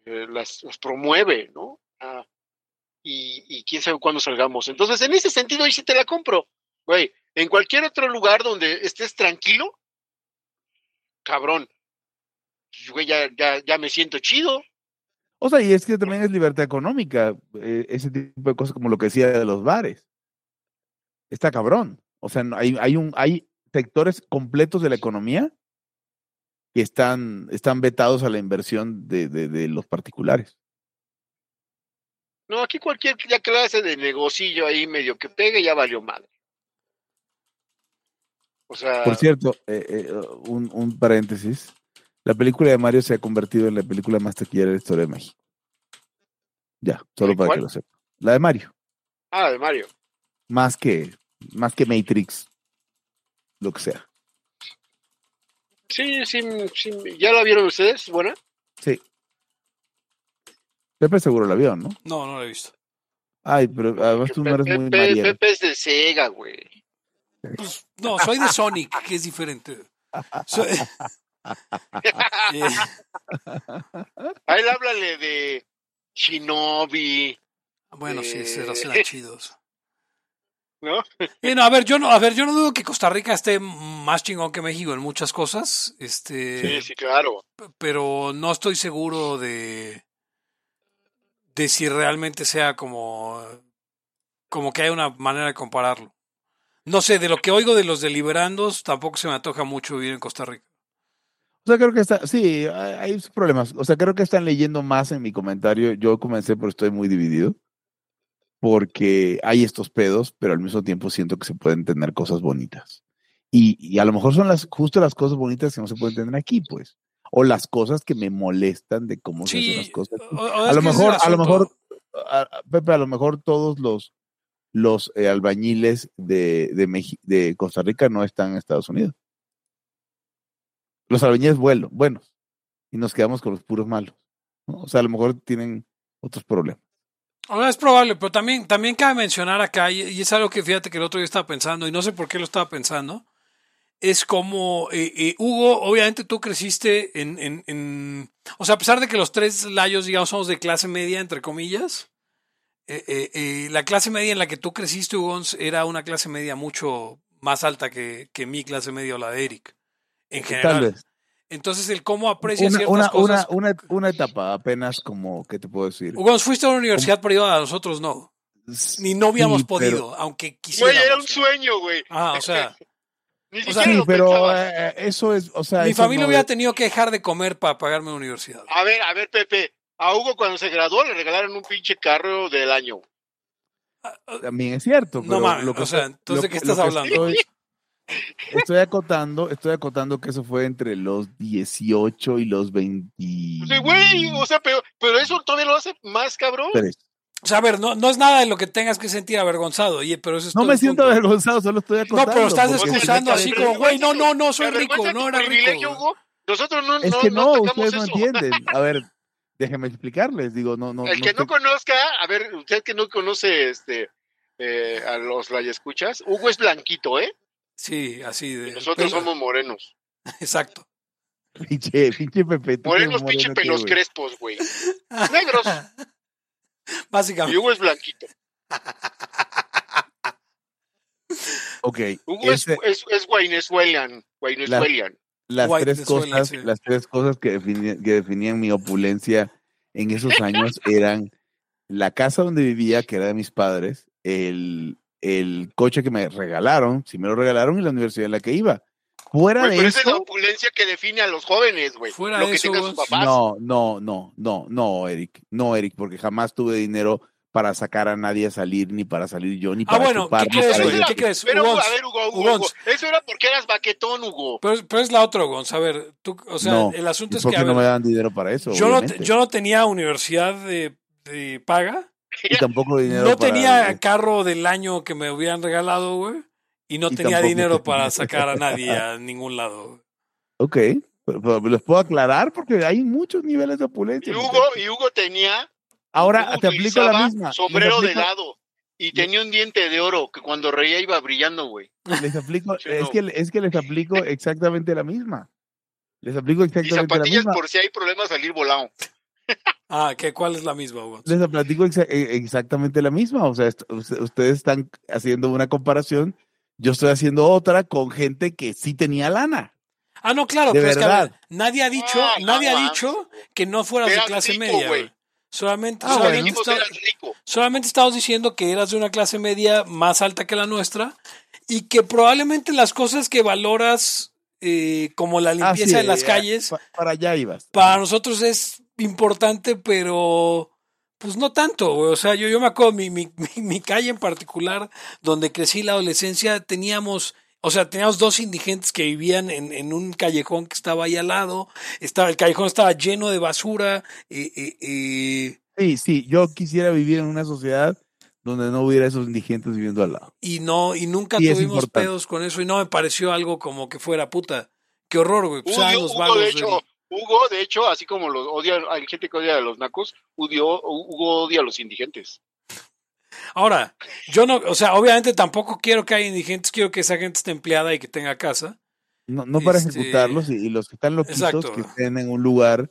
Eh, las, las promueve, ¿no? Ah, y, y quién sabe cuándo salgamos. Entonces, en ese sentido, ahí sí te la compro. Güey, en cualquier otro lugar donde estés tranquilo, cabrón, pues, güey, ya, ya, ya me siento chido. O sea, y es que también es libertad económica, eh, ese tipo de cosas como lo que decía de los bares. Está cabrón. O sea, hay, hay, un, hay sectores completos de la economía que están, están vetados a la inversión de, de, de los particulares. No, aquí cualquier clase de negocillo ahí medio que pegue ya valió madre. O sea, Por cierto, eh, eh, un, un paréntesis. La película de Mario se ha convertido en la película más taquillera de la historia de México. Ya, solo ¿De para cuál? que lo sepa. La de Mario. Ah, de Mario. Más que, más que Matrix, lo que sea. Sí, sí, sí. ¿Ya la vieron ustedes? ¿Buena? Sí. Pepe seguro la vio, ¿no? No, no lo he visto. Ay, pero además tú no eres muy Pepe. Pepe es de Sega, güey. Pues, no, soy de Sonic, que es diferente. Soy- A él háblale de Shinobi, bueno, sí, se chidos. ¿no? Eh, no, a ver, yo no, a ver, yo no dudo que Costa Rica esté más chingón que México en muchas cosas, este, Sí, sí, claro. pero no estoy seguro de de si realmente sea como como que hay una manera de compararlo. No sé, de lo que oigo de los deliberandos, tampoco se me antoja mucho vivir en Costa Rica. O sea, creo que está, sí, hay hay problemas. O sea, creo que están leyendo más en mi comentario. Yo comencé, pero estoy muy dividido. Porque hay estos pedos, pero al mismo tiempo siento que se pueden tener cosas bonitas. Y, y a lo mejor son las, justo las cosas bonitas que no se pueden tener aquí, pues. O las cosas que me molestan de cómo se hacen las cosas. aquí. o- o A lo mejor, a lo mejor, Pepe, a lo mejor todos los, los eh, albañiles de, de, de Costa Rica no están en Estados Unidos. Los albañiles vuelo, buenos. Y nos quedamos con los puros malos. O sea, a lo mejor tienen otros problemas. Ahora es probable, pero también, también cabe mencionar acá, y, es algo que fíjate que el otro día estaba pensando, y no sé por qué lo estaba pensando, es como, eh, eh, Hugo, obviamente tú creciste en, en, en- O sea, a pesar de que los tres layos, digamos, somos de clase media, entre comillas, eh, eh, la clase media en la que tú creciste, Hugo, era una clase media mucho más alta que, que mi clase media o la de Eric, en Tal general. vez. Entonces, el cómo aprecia Una, ciertas una, cosas... una, una, una etapa apenas como, ¿qué te puedo decir? Hugo, fuiste a una universidad privada, nosotros no. Ni no habíamos Sí, pero- podido, aunque quisiéramos. Güey, era un sueño, güey. Ah, o sea, Ni o sea, siquiera Sí, lo pero eh, eso es, o sea, mi familia no hubiera es- tenido que dejar de comer para pagarme la universidad. A ver, a ver, Pepe. A Hugo cuando se graduó le regalaron un pinche carro del año. también es cierto. No pero mames, lo que o sea, entonces, lo ¿de qué estás hablando? Estoy, estoy acotando, estoy acotando que eso fue entre los 18 y los 23. O sea, güey, o sea, pero, pero eso todavía lo hace más cabrón. O sea, a ver, no, no es nada de lo que tengas que sentir avergonzado, oye, pero eso es No me siento punto. avergonzado, solo estoy No, acotando. pero estás excusando así como, güey, no, no, no, ¿Te soy rico, no tu era privilegio, rico. Hugo? Nosotros no, Es no, que no no, ustedes no entienden. A ver, déjenme explicarles. Digo, no, no. El no que no conozca, a ver, usted que no conoce este eh, a los escuchas, Hugo es blanquito, ¿eh? Sí, así de. Y nosotros pelo- somos morenos. Exacto. Pinche, pinche Pepe. ¿tú qué Morenos, pinche moreno pelos crespos, güey. Negros. Y Básicamente. Hugo es blanquito. Ok. Hugo ese- es, es, es Guainezuelan. Guainezuelan. las White tres cosas, sí. las tres cosas que, defini- que definían mi opulencia en esos años eran la casa donde vivía, que era de mis padres, el, el coche que me regalaron, si me lo regalaron, y la universidad en la que iba. Fuera de pero esa es la eso, opulencia que define a los jóvenes, güey. Fuera Lo de que eso, tengan sus vos- papás. no, no, no, no, no, Eric, no, Eric, porque jamás tuve dinero para sacar a nadie a salir, ni para salir yo, ni Ah, para bueno, chupar, ¿qué crees, eso güey? ¿Qué crees? Pero, Ugons, a ver, Hugo, Hugo, Ugons. Hugo, eso era porque eras baquetón, Hugo. Pero, pero es la otra, Gonz. A ver, tú, o sea, no, el asunto ¿y es por que. qué a no me dan dinero para eso? yo, no, yo no tenía universidad de, de paga. y tampoco dinero No para- tenía carro del año que me hubieran regalado, güey. Y no Y tenía dinero tenía- para sacar a nadie a ningún lado. güey. Ok, pero, pero les puedo aclarar porque hay muchos niveles de opulencia. Y Hugo, y Hugo tenía Ahora Hugo te aplico la misma. sombrero de dado. Y tenía un diente de oro que cuando reía iba brillando, güey. Les aplico, es, que, es que les aplico exactamente la misma. Les aplico Y exactamente la zapatillas misma. por si hay problemas salir volado. Ah, ¿qué, ¿cuál es la misma, Gonz? Les platico exa- e- exactamente la misma. O sea, est- ustedes están haciendo una comparación. Yo estoy haciendo otra con gente que sí tenía lana. Ah, no, claro, De pero es que a verdad. ver, nadie ha dicho, Ah, no nadie ha dicho que no fueras de clase rico, media, güey. Solamente, Ah, solamente, está- estamos diciendo que eras de una clase media más alta que la nuestra y que probablemente las cosas que valoras eh, como la Ah, limpieza sí, de las eh, calles pa- para allá ibas. para nosotros es importante, pero pues no tanto, güey. O sea, yo, yo me acuerdo, mi, mi, mi, mi calle en particular, donde crecí la adolescencia, teníamos, o sea, teníamos dos indigentes que vivían en, en un callejón que estaba ahí al lado. Estaba, el callejón estaba lleno de basura. eh, eh, eh, Sí, sí, yo quisiera vivir en una sociedad donde no hubiera esos indigentes viviendo al lado. Y no, y nunca Sí, es tuvimos importante. pedos con eso y no me pareció algo como que fuera puta. Qué horror, güey. Pues, los vagos de Hugo, de hecho, así como los odia, hay gente que odia a los nacos, Hugo, Hugo odia a los indigentes. Ahora, yo no, o sea, obviamente tampoco quiero que haya indigentes, quiero que esa gente esté empleada y que tenga casa. No, no para Este, ejecutarlos y, y los que están loquitos exacto. que estén en un lugar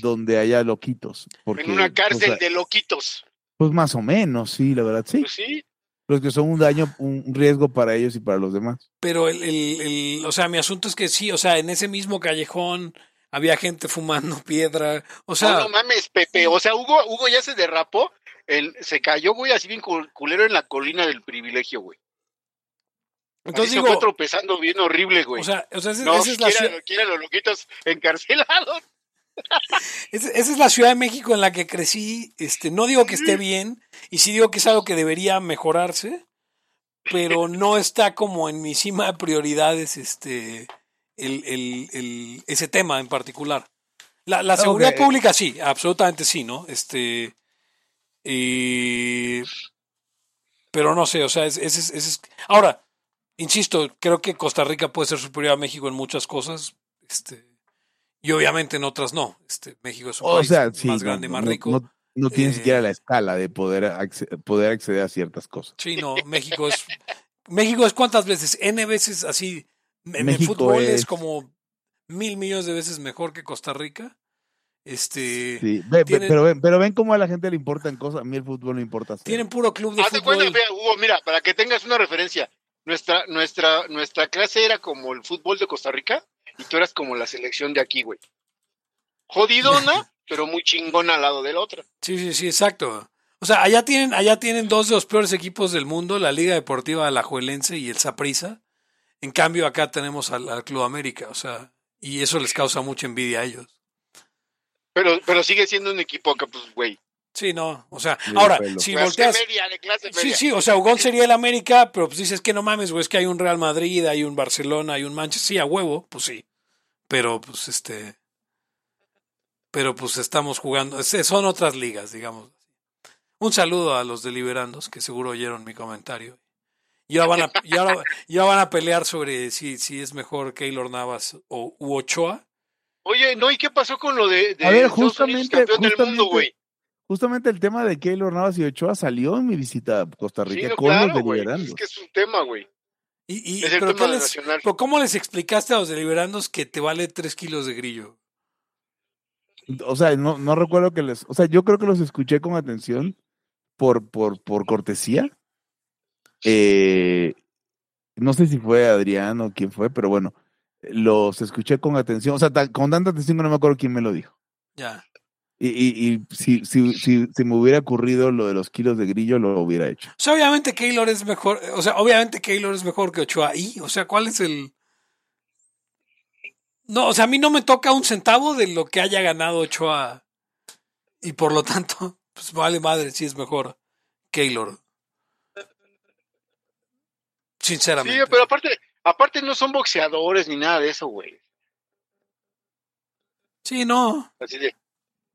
donde haya loquitos. Porque, en una cárcel o sea, de loquitos. Pues más o menos, sí, la verdad, sí. Pues sí. Los que son un daño, un riesgo para ellos y para los demás. Pero el, el, el- o sea, mi asunto es que sí, o sea, en ese mismo callejón había gente fumando piedra. O sea, no, no mames, Pepe. O sea, Hugo, Hugo ya se derrapó. El, se cayó, güey, así bien cul- culero en la colina del privilegio, güey. entonces se digo, fue tropezando bien horrible, güey. o sea, o sea, esa, no, esa es la ciudad, los loquitos encarcelados. esa, esa es la Ciudad de México en la que crecí. Este, no digo que esté bien, y sí digo que es algo que debería mejorarse, pero no está como en mi cima de prioridades, este, el, el, el- ese tema en particular. La, la seguridad pública sí, absolutamente sí, ¿no? Este, eh, pero no sé, o sea, ese es, ese es- ahora, insisto, creo que Costa Rica puede ser superior a México en muchas cosas, este, y obviamente en otras no. Este, México es un O país sea, sí, más no, grande, más no- rico. No, no tiene Eh, siquiera la escala de poder, acce- poder acceder a ciertas cosas. Sí, no, México es, México es cuántas veces, n veces así, en México el fútbol es, es- como mil millones de veces mejor que Costa Rica. Este, Sí, ve- ve- tienen- pero, ven, pero ven cómo a la gente le importan cosas. A mí el fútbol no importa. tienen puro club de Haz de fútbol. cuenta, Hugo, mira, para que tengas una referencia. Nuestra, nuestra, nuestra clase era como el fútbol de Costa Rica y tú eras como la selección de aquí, güey. Jodidona, pero muy chingona al lado de la otra. Sí, sí, sí, exacto. O sea, allá tienen, allá tienen dos de los peores equipos del mundo, la Liga Deportiva Alajuelense y el Saprissa. En cambio, acá tenemos al, al Club América, o sea, y eso les causa mucha envidia a ellos. Pero, pero sigue siendo un equipo que, pues, güey. Sí, no, o sea, Sí, ahora, pelo. si clase volteas, media, de clase sí, media. sí, o sea, Ugón sería el América, pero pues dices que no mames, güey, es que hay un Real Madrid, hay un Barcelona, hay un Manchester, sí, a huevo, pues sí, pero pues este, pero pues estamos jugando, son otras ligas, digamos. Un saludo a los deliberandos que seguro oyeron mi comentario. Y ahora van a, y ahora, y ahora van a pelear sobre si, si es mejor Keylor Navas o u Ochoa. Oye, no, ¿y qué pasó con lo de, de A ver, justamente- campeón del mundo, justamente- güey? Justamente el tema de Keylor Navas y Ochoa salió en mi visita a Costa Sí, Rica no, con claro, los deliberandos. Es que es un tema, güey. Y, y, Es el pero, tema ¿qué les- nacional. pero ¿cómo les explicaste a los deliberandos que te vale tres kilos de grillo? O sea, no, no recuerdo que les. O sea, yo creo que los escuché con atención por, por, por cortesía. Eh, no sé si fue Adrián o quién fue, pero bueno, los escuché con atención. O sea, tan- con tanta atención que no me acuerdo quién me lo dijo. Ya. Y, y, y si, si, si, si me hubiera ocurrido lo de los kilos de grillo, lo hubiera hecho. O sea, obviamente Keylor es mejor, o sea, obviamente Keylor es mejor que Ochoa. ¿Y? O sea, ¿cuál es el...? No, o sea, a mí no me toca un centavo de lo que haya ganado Ochoa. Y por lo tanto, pues vale madre si es mejor Keylor. Sí, Sinceramente. pero aparte, aparte no son boxeadores ni nada de eso, güey. Sí, no. Así de,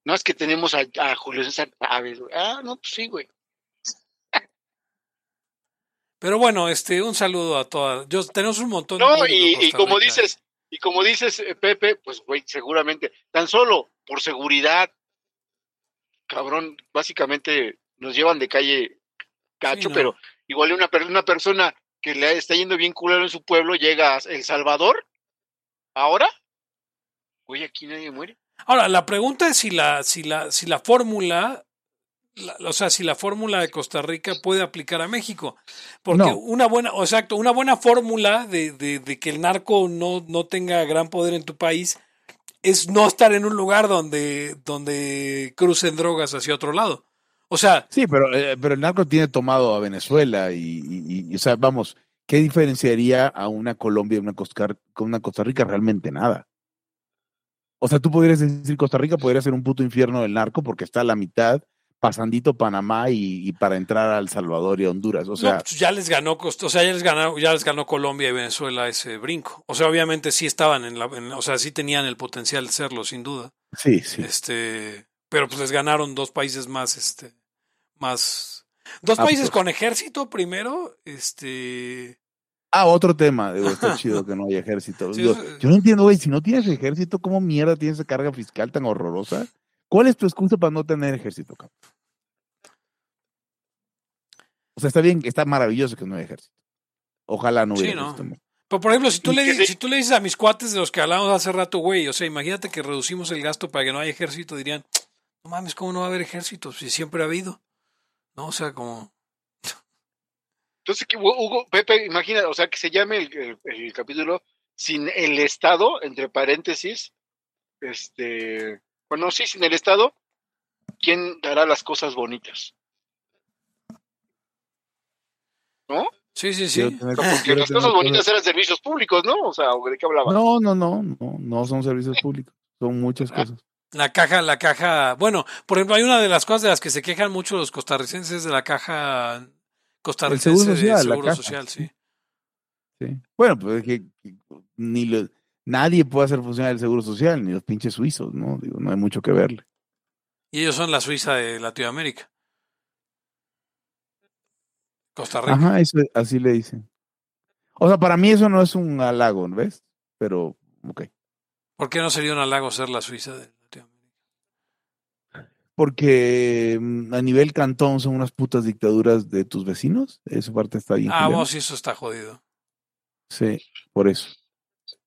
no es que tenemos a, a Julio César Chávez, güey. Ah, no, pues sí, güey. Pero bueno, este, un saludo a todas. Yo, tenemos un montón de No, público en y, y Costa como dices, y como dices, eh, Pepe, pues, güey, seguramente, tan solo por seguridad, cabrón, básicamente nos llevan de calle cacho, no. pero igual una, una persona que le está yendo bien culero en su pueblo llega a El Salvador, ahora, güey, aquí nadie muere. Ahora, la pregunta es si la, si la, si la fórmula, la- o sea, si la fórmula de Costa Rica puede aplicar a México. Porque No. una buena, o exacto, una buena fórmula de, de, de que el narco no, no tenga gran poder en tu país es no estar en un lugar donde, donde crucen drogas hacia otro lado. O sea, Sí, pero, eh, pero el narco tiene tomado a Venezuela y, y- y, o sea, vamos, ¿qué diferenciaría a una Colombia y una Costa, con una Costa Rica? Realmente nada. O sea, tú podrías decir Costa Rica podría ser un puto infierno del narco porque está a la mitad, pasandito Panamá y, y para entrar a El Salvador y a Honduras. O no, sea, pues ya les ganó, o sea, ya les ganó, ya les ganó Colombia y Venezuela ese brinco. O sea, obviamente sí estaban en la, en- o sea, sí tenían el potencial de serlo, sin duda. sí, sí. Este, pero pues les ganaron dos países más, este, más, dos Ah, países pues. con ejército primero, este, Ah, otro tema, digo, está chido que no haya ejército. Sí, Digo, eso- yo no entiendo, güey, si no tienes ejército, ¿cómo mierda tienes esa carga fiscal tan horrorosa? ¿Cuál es tu excusa para no tener ejército, cabrón? O sea, está bien, está maravilloso que no haya ejército. Ojalá no hubiera Sí, ¿no? Pero por ejemplo, si tú, le, si tú le dices a mis cuates de los que hablamos hace rato, güey, o sea, imagínate que reducimos el gasto para que no haya ejército, dirían, no mames, ¿cómo no va a haber ejército? Si siempre ha habido. No, o sea, como... Entonces, que Hugo, Pepe, imagina, o sea, que se llame el, el- el capítulo sin el Estado, entre paréntesis, este, bueno, sí, sin el Estado, ¿quién dará las cosas bonitas? ¿No? Sí, sí, sí. Porque las cosas bonitas eran servicios públicos, ¿no? O sea, ¿o ¿de qué hablaba? No, no, no, no, no son servicios públicos, son muchas Ah, cosas. La caja, la caja, bueno, por ejemplo, hay una de las cosas de las que se quejan mucho los costarricenses de la caja costarricense seguro social, de seguro social, sí. Sí. Bueno, pues es que ni lo- nadie puede hacer funcionar el seguro social, ni los pinches suizos, ¿no? Digo, no hay mucho que verle. Y ellos son la Suiza de Latinoamérica. Costa Rica. Ajá, eso, así le dicen. O sea, para mí eso no es un halago, ¿ves? Pero, ok. ¿Por qué no sería un halago ser la Suiza de? Porque mm, a nivel cantón son unas putas dictaduras de tus vecinos. Esa parte está bien. Ah, vos sí, eso está jodido. Sí, por eso.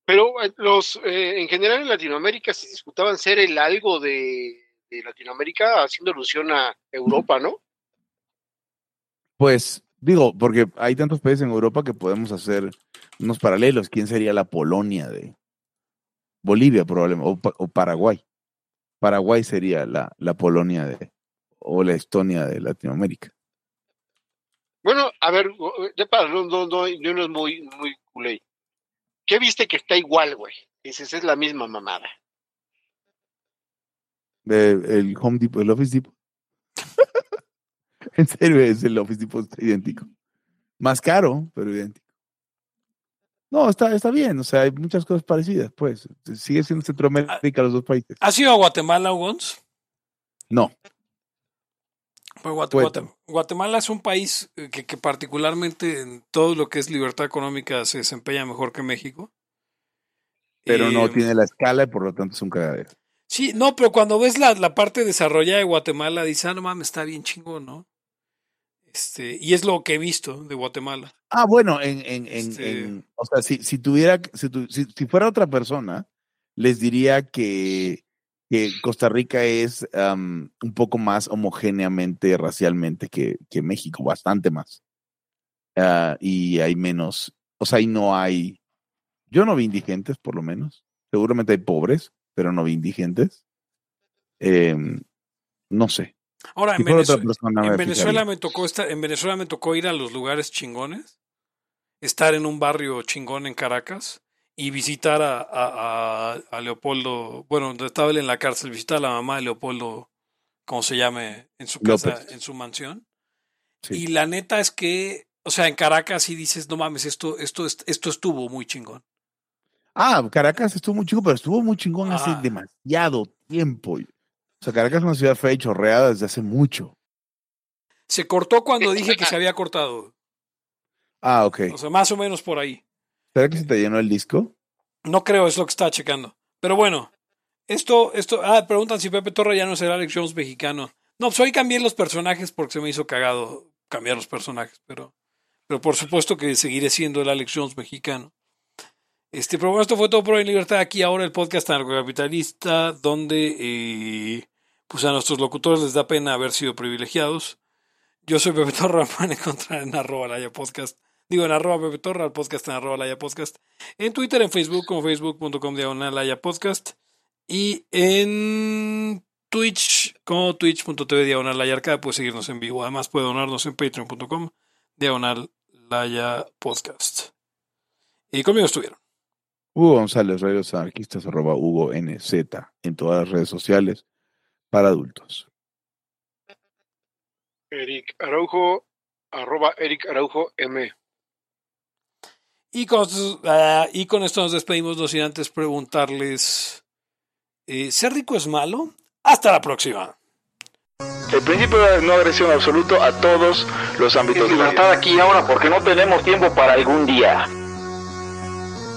Pero eh, los, eh, en general en Latinoamérica se disputaban ser el algo de, de Latinoamérica haciendo alusión a Europa, ¿no? Pues, digo, porque hay tantos países en Europa que podemos hacer unos paralelos. ¿Quién sería la Polonia de Bolivia, probablemente? O Paraguay. Paraguay sería la, la Polonia de, o la Estonia de Latinoamérica. Bueno, a ver, ya para no, no, no, yo no es muy, muy culé. ¿Qué viste que está igual, güey? Dices, es la misma mamada. De- el Home Depot, el Office Depot. en serio, es el Office Depot está idéntico. Más caro, pero idéntico. No, está, está bien, o sea, hay muchas cosas parecidas, pues. Sigue siendo Centroamérica los dos países. ¿Has ido a Guatemala, Ugons? No, Pues Guate- Cuéntame. Guate- Guatemala es un país eh, que, que particularmente en todo lo que es libertad económica se desempeña mejor que México. pero no Eh, tiene la escala y por lo tanto es un cagadero. Sí, no, pero cuando ves la, la parte desarrollada de Guatemala, dices, ah, no mames, está bien chingón, ¿no? Este, y es lo que he visto de Guatemala. Ah, bueno, en, en, Este- en- o sea, si, si tuviera, si, tu- si, si fuera otra persona, les diría que, que Costa Rica es am, un poco más homogéneamente racialmente que, que México, bastante más. Ah, y hay menos, o sea, ahí no hay, yo no vi indigentes por lo menos, seguramente hay pobres, pero no vi indigentes. Em, no sé. Ahora, en, fuera otra Venezue- persona, en Venezuela me tocó estar, en Venezuela me tocó ir a los lugares chingones, estar en un barrio chingón en Caracas y visitar a, a- a- a Leopoldo, bueno, donde estaba él en la cárcel, visitar a la mamá de Leopoldo, como se llame, en su casa, López. en su mansión. Sí. Y la neta es que, o sea, en Caracas sí dices, no mames, esto, esto, est- esto estuvo muy chingón. Ah, Caracas estuvo muy chico, pero estuvo muy chingón hace Ah. demasiado tiempo. O sea, Caracas es una ciudad fea y chorreada desde hace mucho. Se cortó cuando dije que se había cortado. Ah, ok. O sea, más o menos por ahí. ¿Será que se te llenó el disco? No creo, es lo que estaba checando. Pero bueno, esto, esto, ah, preguntan si Pepe Torra ya no será Alex Jones mexicano. No, pues hoy cambié los personajes porque se me hizo cagado cambiar los personajes, pero, pero por supuesto que seguiré siendo el Alex Jones mexicano. Este, pero bueno, esto fue todo por hoy en Libertad. Aquí ahora el podcast anarcocapitalista, donde eh, pues a nuestros locutores les da pena haber sido privilegiados. Yo soy Pepe Torra, me pueden encontrar en arroba laya podcast. Digo en arroba Pepe Torra, el podcast en arroba laya podcast. En Twitter, en Facebook, como facebook.com diagonal laya podcast. Y en Twitch, como twitch.tv diagonal laya arcade, puede seguirnos en vivo. Además puede donarnos en patreon.com diagonal laya podcast. Y conmigo estuvieron. Hugo González, radios anarquistas, arroba Hugo NZ, en todas las redes sociales para adultos. Eric Araujo, arroba Eric Araujo M. Y con, ah, y con esto nos despedimos, no sin antes preguntarles: eh, ¿ser rico es malo? Hasta la próxima. El principio de no agresión absoluto a todos los ámbitos. Libertad aquí y ahora porque no tenemos tiempo para algún día.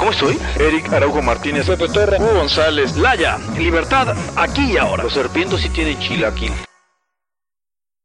¿Cómo estoy? Eric Araujo Martínez, Pepe Torre, Hugo González, Laya, libertad aquí y ahora. Los serpientes sí tienen chilaquil.